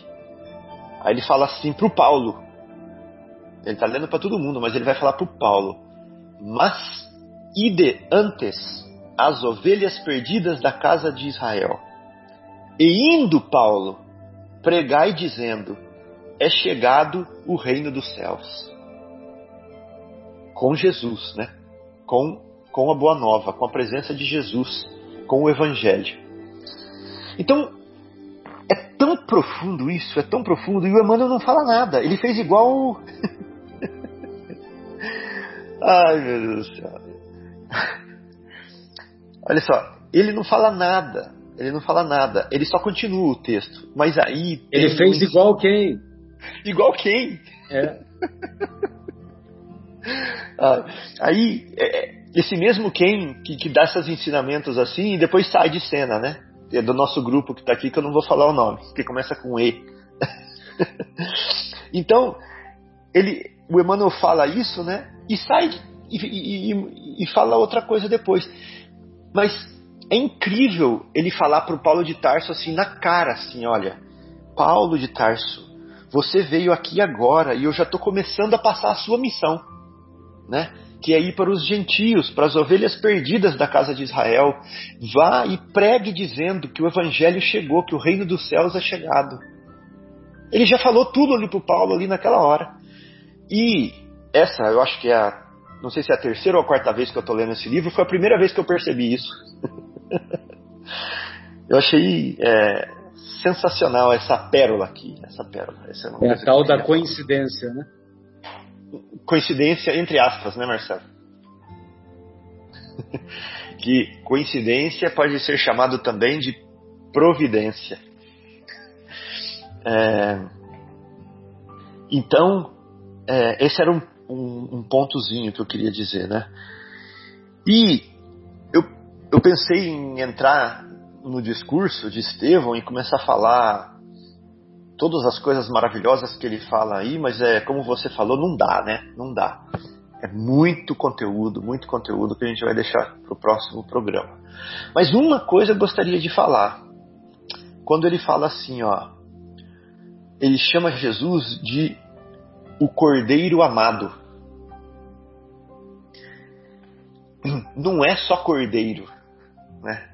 Aí ele fala assim para o Paulo. Ele está lendo para todo mundo, mas ele vai falar para o Paulo. Mas ide antes as ovelhas perdidas da casa de Israel. E indo Paulo, pregai dizendo: É chegado o reino dos céus. Com Jesus, né? Com, com a boa nova, com a presença de Jesus, com o evangelho. Então, é tão profundo isso, é tão profundo, e o Emmanuel não fala nada. Ele fez igual Ai, meu Deus do céu. Olha só, ele não fala nada. Ele não fala nada. Ele só continua o texto. Mas aí. Ele fez um... igual quem? Igual quem? É. ah, aí, é, esse mesmo quem que, que dá esses ensinamentos assim e depois sai de cena, né? É do nosso grupo que está aqui, que eu não vou falar o nome, que começa com E. então, ele, o Emmanuel fala isso, né? E sai e, e, e, fala outra coisa depois. Mas é incrível ele falar para o Paulo de Tarso assim na cara, assim, olha, Paulo de Tarso, você veio aqui agora e eu já estou começando a passar a sua missão, né? Que é ir para os gentios, para as ovelhas perdidas da casa de Israel. Vá e pregue dizendo que o evangelho chegou, que o reino dos céus é chegado. Ele já falou tudo ali para o Paulo ali naquela hora. E essa, eu acho que é a, não sei se é a terceira ou a quarta vez que eu estou lendo esse livro, foi a primeira vez que eu percebi isso. eu achei é, sensacional essa pérola aqui, essa pérola. Essa é, é a tal da coincidência, né? Coincidência entre aspas, né, Marcelo? que coincidência pode ser chamado também de providência. É, então, é, esse era um, um, um, pontozinho que eu queria dizer, né? E eu, eu pensei em entrar no discurso de Estevão e começar a falar todas as coisas maravilhosas que ele fala aí, mas é como você falou, não dá, né? Não dá. É muito conteúdo, muito conteúdo que a gente vai deixar para o próximo programa. Mas uma coisa eu gostaria de falar. Quando ele fala assim, ó, ele chama Jesus de o Cordeiro Amado. Não é só Cordeiro, né?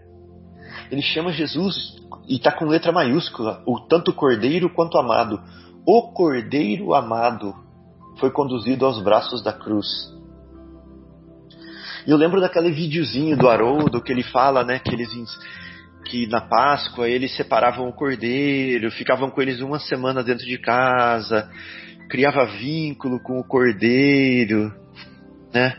Ele chama Jesus e está com letra maiúscula, o tanto cordeiro quanto amado. O cordeiro amado foi conduzido aos braços da cruz. E eu lembro daquele videozinho do Haroldo que ele fala, né, que eles que na Páscoa eles separavam o cordeiro, ficavam com eles uma semana dentro de casa, criava vínculo com o cordeiro, né?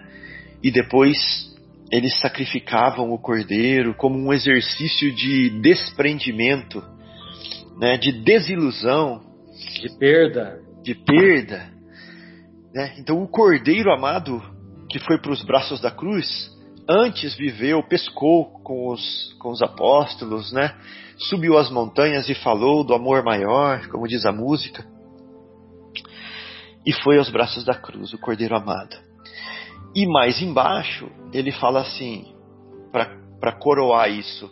E depois eles sacrificavam o cordeiro como um exercício de desprendimento, né, de desilusão, de perda, de perda. Né? Então o cordeiro amado que foi para os braços da cruz antes viveu, pescou com os, com os apóstolos, né? subiu as montanhas e falou do amor maior, como diz a música, e foi aos braços da cruz, o cordeiro amado. E mais embaixo, ele fala assim, para coroar isso,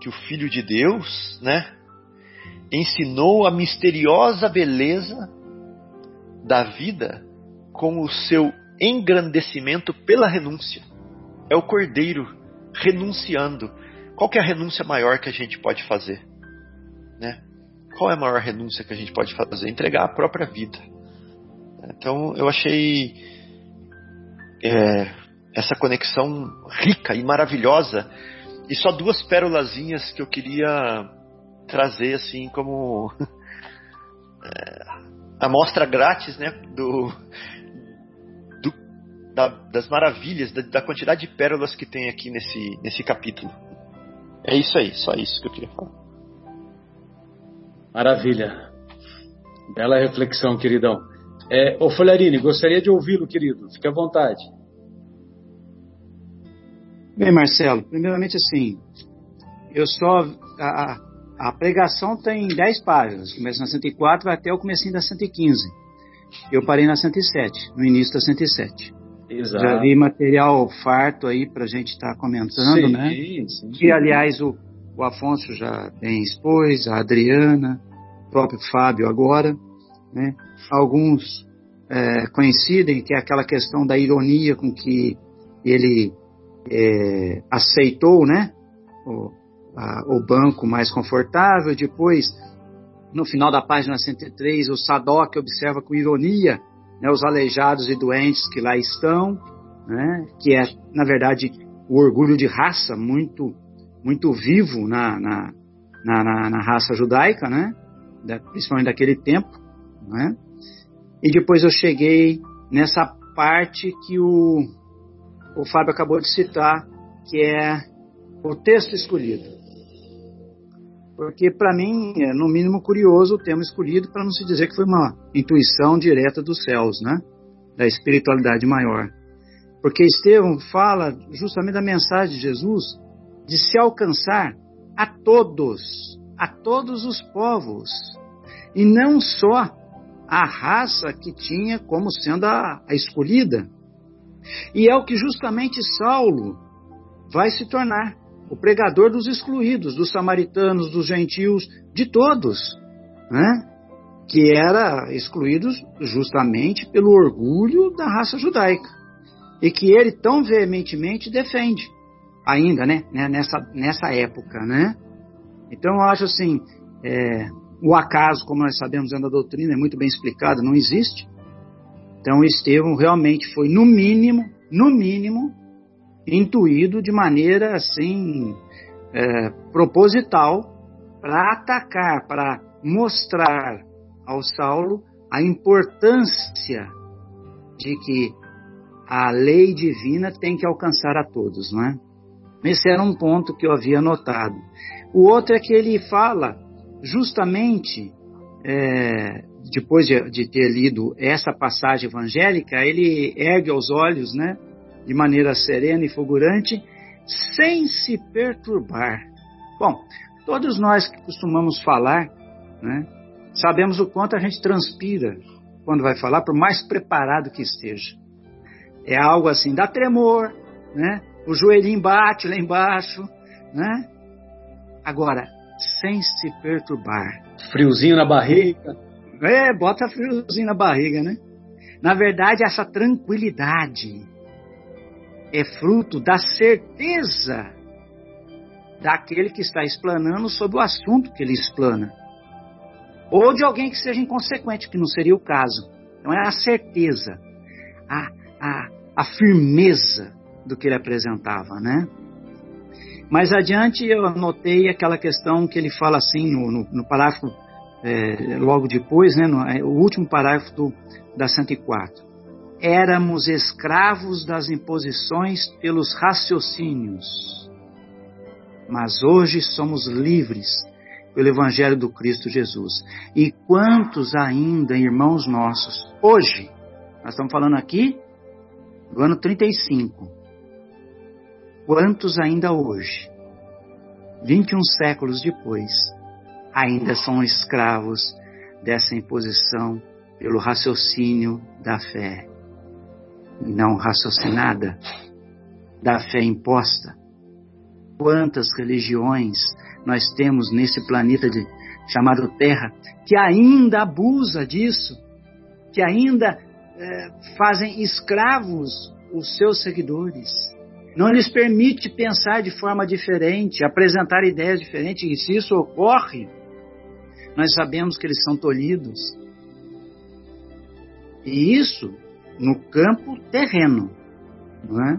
que o Filho de Deus, né, ensinou a misteriosa beleza da vida com o seu engrandecimento pela renúncia. É o Cordeiro renunciando. Qual é a renúncia maior que a gente pode fazer? Né? Qual é a maior renúncia que a gente pode fazer? Entregar a própria vida. Então eu achei é, essa conexão rica e maravilhosa. E só duas pérolazinhas que eu queria trazer assim como é, amostra grátis, né, do, do da, das maravilhas, da, da, quantidade de pérolas que tem aqui nesse, nesse capítulo. É isso aí, só isso que eu queria falar. Maravilha. Bela reflexão, queridão. É, ô Folharini, gostaria de ouvi-lo, querido. Fique à vontade. Bem, Marcelo, primeiramente assim, eu só. A, a pregação tem 10 páginas, começa na 104 até o comecinho da 115. Eu parei na 107, no início da 107. Exato. Já vi material farto aí para a gente estar tá comentando, sim, né? Sim. Que, aliás, o, o Afonso já bem expôs, a Adriana, o próprio Fábio agora, né? Alguns é, coincidem que é aquela questão da ironia com que ele é, aceitou né, o, a, o banco mais confortável. Depois, no final da página 103, o Sadoc observa com ironia né, os aleijados e doentes que lá estão, né, que é, na verdade, o orgulho de raça muito, muito vivo na, na, na, na raça judaica, né, principalmente daquele tempo. Né, e depois eu cheguei nessa parte que o, o Fábio acabou de citar, que é o texto escolhido. Porque, para mim, é no mínimo curioso o tema escolhido, para não se dizer que foi uma intuição direta dos céus, né? da espiritualidade maior. Porque Estevão fala justamente da mensagem de Jesus de se alcançar a todos, a todos os povos, e não só a raça que tinha como sendo a, a escolhida. E é o que justamente Saulo vai se tornar o pregador dos excluídos, dos samaritanos, dos gentios, de todos, né? que era excluídos justamente pelo orgulho da raça judaica e que ele tão veementemente defende ainda, né, nessa, nessa época, né? Então eu acho assim, é, o acaso, como nós sabemos dentro da doutrina, é muito bem explicado, não existe. Então Estevão realmente foi, no mínimo, no mínimo, intuído de maneira assim é, proposital para atacar, para mostrar ao Saulo a importância de que a lei divina tem que alcançar a todos, não é? Esse era um ponto que eu havia notado. O outro é que ele fala justamente é, depois de, de, ter lido essa passagem evangélica, ele ergue os olhos, né, de maneira serena e fulgurante, sem se perturbar. Bom, todos nós que costumamos falar, né, sabemos o quanto a gente transpira quando vai falar, por mais preparado que esteja. É algo assim, dá tremor, né? O joelhinho bate lá embaixo, né? Agora, sem se perturbar. Friozinho na barriga. É, bota friozinho na barriga, né? Na verdade, essa tranquilidade é fruto da certeza daquele que está explanando sobre o assunto que ele explana. Ou de alguém que seja inconsequente, que não seria o caso. Então é a certeza, a, a, a firmeza do que ele apresentava, né? Mais adiante eu anotei aquela questão que ele fala assim no, no, no parágrafo é, logo depois, né, no, é, o último parágrafo do, da 104. Éramos escravos das imposições pelos raciocínios, mas hoje somos livres pelo Evangelho do Cristo Jesus. E quantos ainda, irmãos nossos, hoje, nós estamos falando aqui do ano 35, quantos ainda hoje, 21 séculos depois, ainda são escravos dessa imposição pelo raciocínio da fé, não raciocinada, da fé imposta. Quantas religiões nós temos nesse planeta de, chamado Terra que ainda abusa disso, que ainda é, fazem escravos os seus seguidores. Não lhes permite pensar de forma diferente, apresentar ideias diferentes, e se isso ocorre, nós sabemos que eles são tolhidos. E isso no campo terreno. Não é?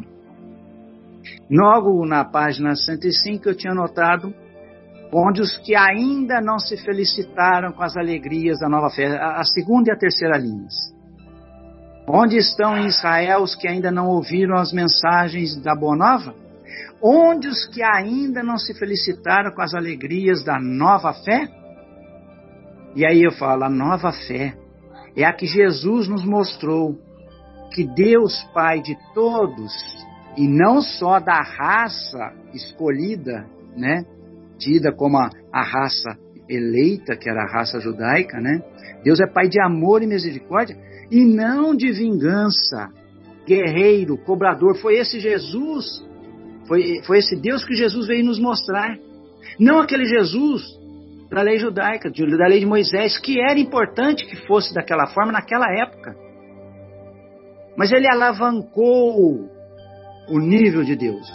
Logo na página 105 eu tinha notado onde os que ainda não se felicitaram com as alegrias da nova fé, a segunda e a terceira linhas. Onde estão em Israel os que ainda não ouviram as mensagens da Boa Nova? Onde os que ainda não se felicitaram com as alegrias da nova fé? E aí eu falo, a nova fé é a que Jesus nos mostrou que Deus Pai de todos, e não só da raça escolhida, né? tida como a, a raça eleita, que era a raça judaica, né? Deus é pai de amor e misericórdia e não de vingança, guerreiro, cobrador. Foi esse Jesus, foi, foi esse Deus que Jesus veio nos mostrar. Não aquele Jesus da lei judaica, da lei de Moisés, que era importante que fosse daquela forma naquela época. Mas ele alavancou o nível de Deus.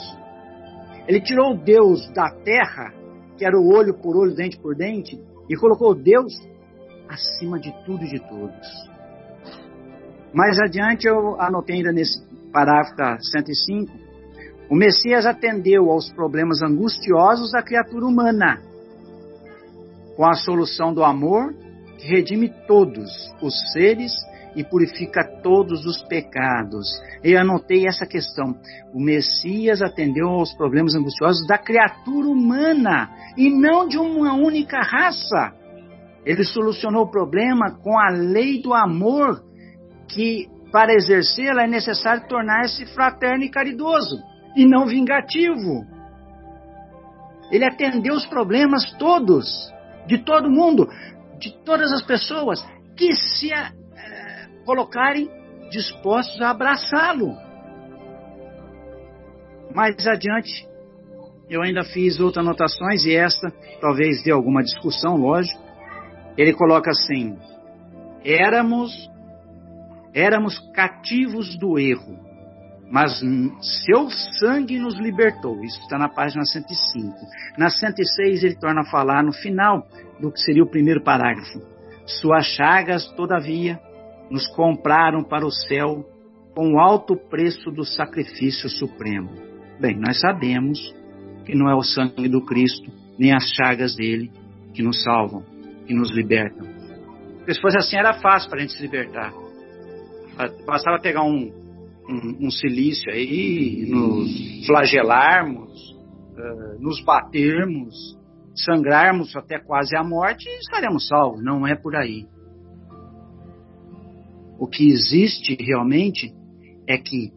Ele tirou Deus da terra que era o olho por olho, dente por dente, e colocou Deus acima de tudo e de todos. Mais adiante eu anotei ainda nesse parágrafo da 105, o Messias atendeu aos problemas angustiosos da criatura humana, com a solução do amor que redime todos os seres e purifica todos os pecados. Eu anotei essa questão. O Messias atendeu aos problemas angustiosos da criatura humana e não de uma única raça. Ele solucionou o problema com a lei do amor, que para exercê-la é necessário tornar-se fraterno e caridoso, e não vingativo. Ele atendeu os problemas todos, de todo mundo, de todas as pessoas que se é, colocarem dispostos a abraçá-lo. Mais adiante, eu ainda fiz outras anotações e esta talvez dê alguma discussão, lógico. Ele coloca assim: éramos éramos cativos do erro, mas seu sangue nos libertou. Isso está na página 105. Na 106 ele torna a falar no final do que seria o primeiro parágrafo. Suas chagas, todavia, nos compraram para o céu com o alto preço do sacrifício supremo. Bem, nós sabemos que não é o sangue do Cristo, nem as chagas dele que nos salvam, que nos libertam. Porque se fosse assim, era fácil para a gente se libertar. Bastava pegar um, um, um silício aí, nos flagelarmos, uh, nos batermos, sangrarmos até quase a morte e estaremos salvos. Não é por aí. O que existe realmente é que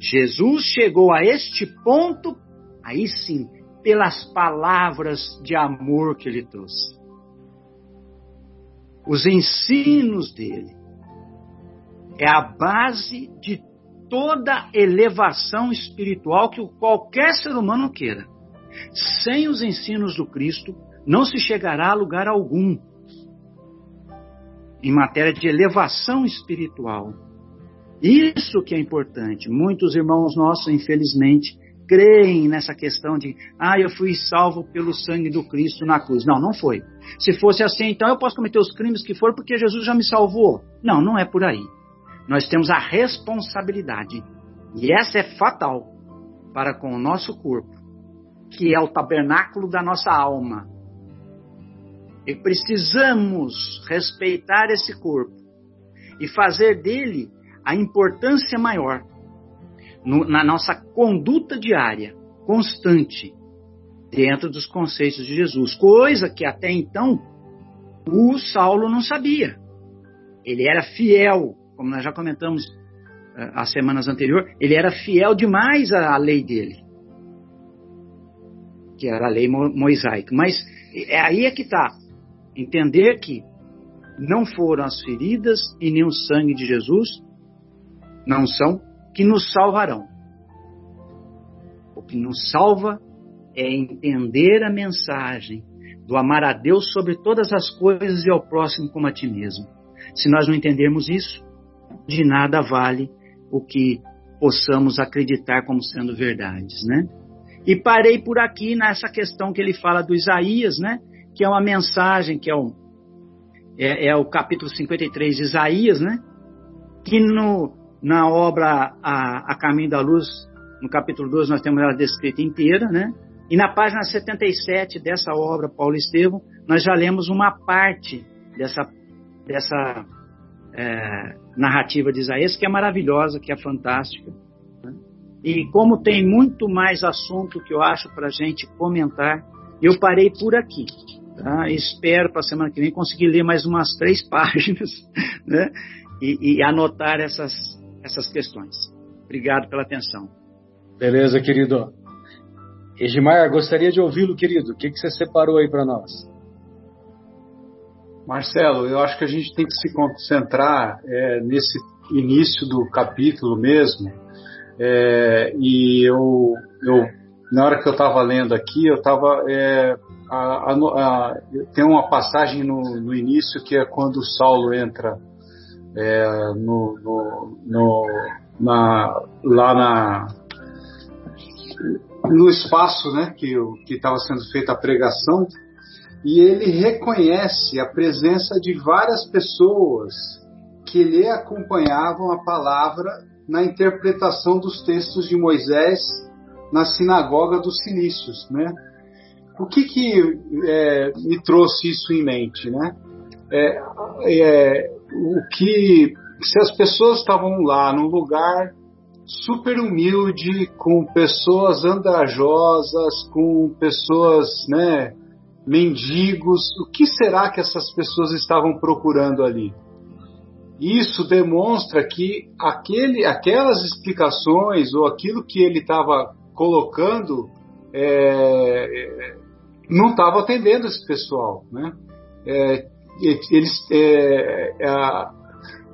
Jesus chegou a este ponto, aí sim, pelas palavras de amor que ele trouxe. Os ensinos dele é a base de toda elevação espiritual que qualquer ser humano queira. Sem os ensinos do Cristo, não se chegará a lugar algum em matéria de elevação espiritual. Isso que é importante. Muitos irmãos nossos, infelizmente, creem nessa questão de, ah, eu fui salvo pelo sangue do Cristo na cruz. Não, não foi. Se fosse assim, então eu posso cometer os crimes que for porque Jesus já me salvou. Não, não é por aí. Nós temos a responsabilidade, e essa é fatal para com o nosso corpo, que é o tabernáculo da nossa alma. E precisamos respeitar esse corpo e fazer dele a importância maior no, na nossa conduta diária, constante, dentro dos conceitos de Jesus, coisa que até então o Saulo não sabia. Ele era fiel, como nós já comentamos uh, as semanas anteriores, ele era fiel demais à lei dele, que era a lei mosaica. Mas é aí é que está. Entender que não foram as feridas e nem o sangue de Jesus, não são que nos salvarão. O que nos salva é entender a mensagem do amar a Deus sobre todas as coisas e ao próximo como a ti mesmo. Se nós não entendermos isso, de nada vale o que possamos acreditar como sendo verdades, né? E parei por aqui nessa questão que ele fala do Isaías, né? Que é uma mensagem que é o, é, é o capítulo 53 de Isaías, né? Que no, na obra a, a Caminho da Luz, no capítulo 2, nós temos ela descrita inteira, né? E na página 77 dessa obra, Paulo Estevam, nós já lemos uma parte dessa, dessa é, narrativa de Isaías, que é maravilhosa, que é fantástica. Né? E como tem muito mais assunto que eu acho para a gente comentar, eu parei por aqui. Tá? Espero para a semana que vem conseguir ler mais umas três páginas né? e, e anotar essas, essas questões. Obrigado pela atenção. Beleza, querido. Edmar, gostaria de ouvi-lo, querido. O que, que você separou aí para nós? Marcelo, eu acho que a gente tem que se concentrar é, nesse início do capítulo mesmo. É, e eu, eu, na hora que eu estava lendo aqui, eu estava. É, tem uma passagem no, no, início que é quando Saulo entra é, no, no, no na, lá na, no espaço né, que estava sendo feita a pregação, e ele reconhece a presença de várias pessoas que lhe acompanhavam a palavra na interpretação dos textos de Moisés na sinagoga dos Cilícios, né? O que que é, me trouxe isso em mente, né? É, é, o que se as pessoas estavam lá num lugar super humilde, com pessoas andrajosas, com pessoas, né, mendigos, o que será que essas pessoas estavam procurando ali? Isso demonstra que aquele, aquelas explicações ou aquilo que ele estava colocando é, não estava atendendo esse pessoal, né? É, eles, é, é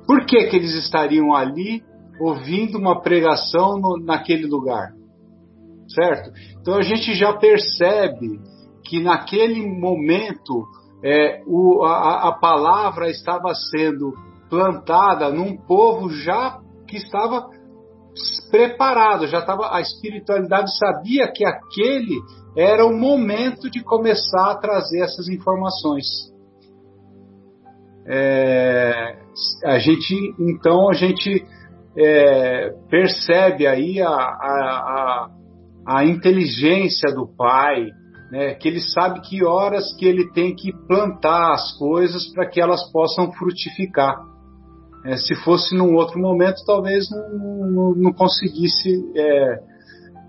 por que, que eles estariam ali ouvindo uma pregação no, naquele lugar? Certo? Então a gente já percebe que naquele momento é, o, a, a palavra estava sendo plantada num povo já que estava preparado, já estava a espiritualidade sabia que aquele era o momento de começar a trazer essas informações. É, a gente então a gente é, percebe aí a, a, a, a inteligência do pai, né, que ele sabe que horas que ele tem que plantar as coisas para que elas possam frutificar. É, se fosse num outro momento, talvez não, não, não conseguisse é,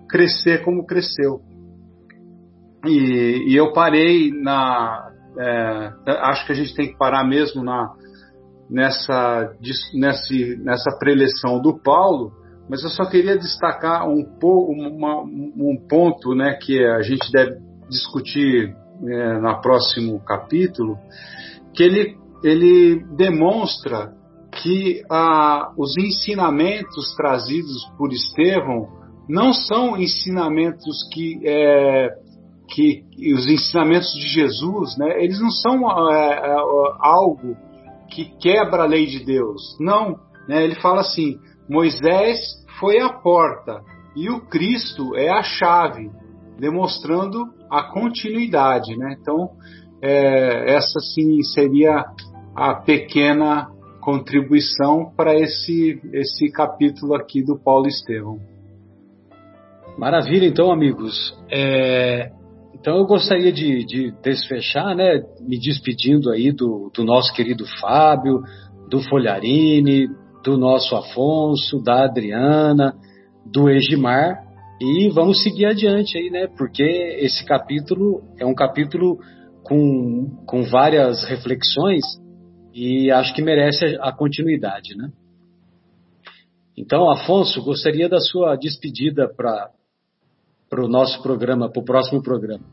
crescer como cresceu. E, e eu parei na. É, acho que a gente tem que parar mesmo na, nessa, nessa, nessa preleção do Paulo, mas eu só queria destacar um, uma, um ponto né, que a gente deve discutir é, no próximo capítulo, que ele, ele demonstra que ah, os ensinamentos trazidos por Estevão não são ensinamentos que, é, que os ensinamentos de Jesus, né, eles não são é, é, algo que quebra a lei de Deus. Não, né, ele fala assim: Moisés foi a porta e o Cristo é a chave, demonstrando a continuidade. Né? Então, é, essa sim seria a pequena contribuição para esse, esse capítulo aqui do Paulo Estevão. Maravilha, então, amigos. É, então, eu gostaria de, de, desfechar, né, me despedindo aí do, do nosso querido Fábio, do Folharini, do nosso Afonso, da Adriana, do Egimar, e vamos seguir adiante aí, né, porque esse capítulo é um capítulo com, com várias reflexões e acho que merece a continuidade, né? Então, Afonso, gostaria da sua despedida para o nosso programa, para o próximo programa.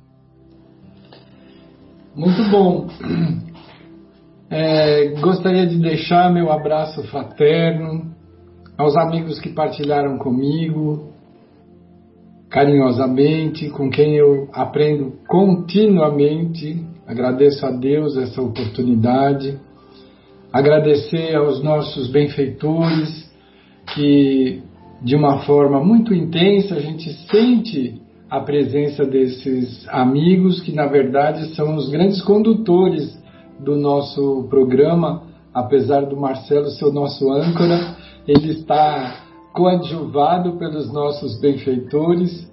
Muito bom. É, gostaria de deixar meu abraço fraterno aos amigos que partilharam comigo, carinhosamente, com quem eu aprendo continuamente. Agradeço a Deus essa oportunidade agradecer aos nossos benfeitores que de uma forma muito intensa a gente sente a presença desses amigos que na verdade são os grandes condutores do nosso programa, apesar do Marcelo ser o nosso âncora, ele está coadjuvado pelos nossos benfeitores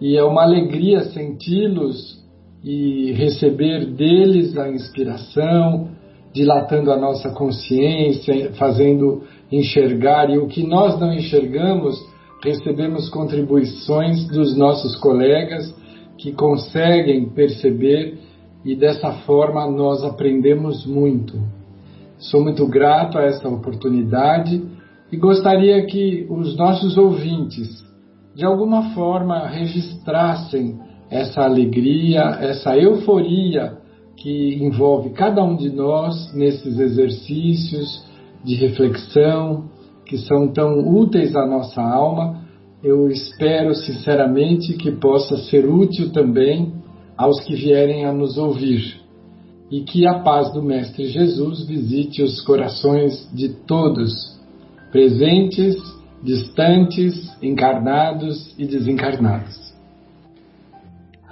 e é uma alegria senti-los e receber deles a inspiração, dilatando a nossa consciência, fazendo enxergar, e o que nós não enxergamos, recebemos contribuições dos nossos colegas que conseguem perceber e dessa forma nós aprendemos muito. Sou muito grato a essa oportunidade e gostaria que os nossos ouvintes, de alguma forma, registrassem essa alegria, essa euforia que envolve cada um de nós nesses exercícios de reflexão que são tão úteis à nossa alma. Eu espero sinceramente que possa ser útil também aos que vierem a nos ouvir e que a paz do Mestre Jesus visite os corações de todos, presentes, distantes, encarnados e desencarnados.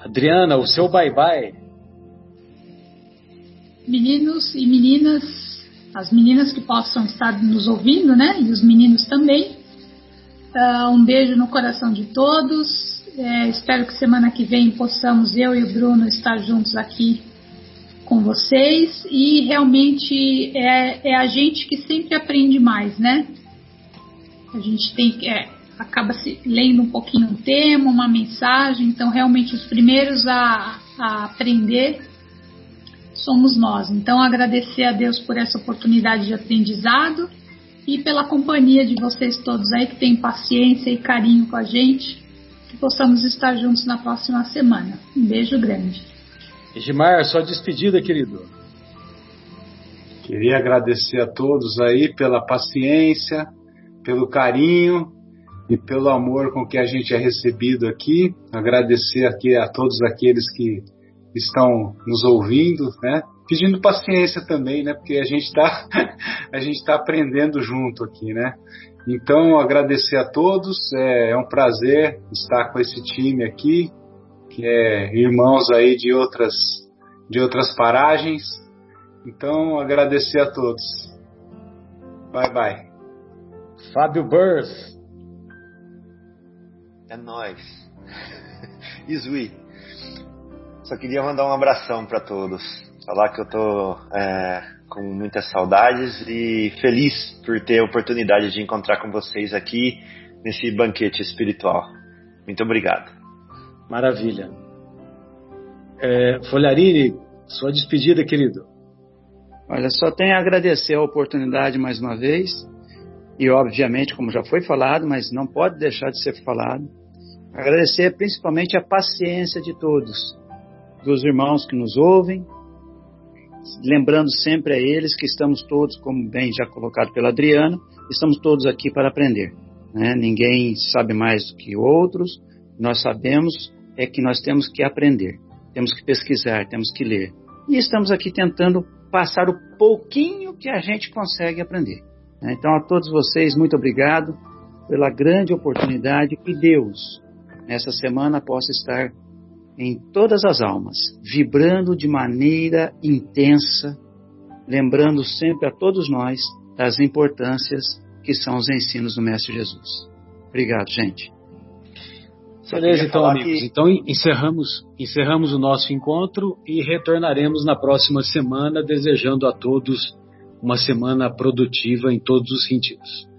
Adriana, o seu bye-bye meninos e meninas, as meninas que possam estar nos ouvindo, né? E os meninos também. Uh, um beijo no coração de todos. É, espero que semana que vem possamos eu e o Bruno estar juntos aqui com vocês e realmente é, é a gente que sempre aprende mais, né? A gente tem é, acaba se lendo um pouquinho um tema, uma mensagem, então realmente os primeiros a, a aprender somos nós. Então agradecer a Deus por essa oportunidade de aprendizado e pela companhia de vocês todos aí que têm paciência e carinho com a gente, que possamos estar juntos na próxima semana. Um beijo grande. Edmar, só despedida, querido. Queria agradecer a todos aí pela paciência, pelo carinho e pelo amor com que a gente é recebido aqui. Agradecer aqui a todos aqueles que estão nos ouvindo, né? Pedindo paciência também, né? Porque a gente está a gente está aprendendo junto aqui, né? Então agradecer a todos, é, é um prazer estar com esse time aqui, que é irmãos aí de outras de outras paragens. Então agradecer a todos. Bye bye. Fábio Burrs. É nós. Isui. Só queria mandar um abração para todos. Falar que eu tô é, com muitas saudades e feliz por ter a oportunidade de encontrar com vocês aqui nesse banquete espiritual. Muito obrigado. Maravilha. É, Folharini, sua despedida, querido. Olha, só tenho a agradecer a oportunidade mais uma vez. E, obviamente, como já foi falado, mas não pode deixar de ser falado, agradecer principalmente a paciência de todos dos irmãos que nos ouvem, lembrando sempre a eles que estamos todos, como bem já colocado pela Adriana, estamos todos aqui para aprender. Né? Ninguém sabe mais do que outros, nós sabemos é que nós temos que aprender, temos que pesquisar, temos que ler. E estamos aqui tentando passar o pouquinho que a gente consegue aprender. Né? Então, a todos vocês, muito obrigado pela grande oportunidade que Deus, nessa semana, possa estar em todas as almas, vibrando de maneira intensa, lembrando sempre a todos nós das importâncias que são os ensinos do Mestre Jesus. Obrigado, gente. Beleza, então, amigos. Que... Então encerramos, encerramos o nosso encontro e retornaremos na próxima semana, desejando a todos uma semana produtiva em todos os sentidos.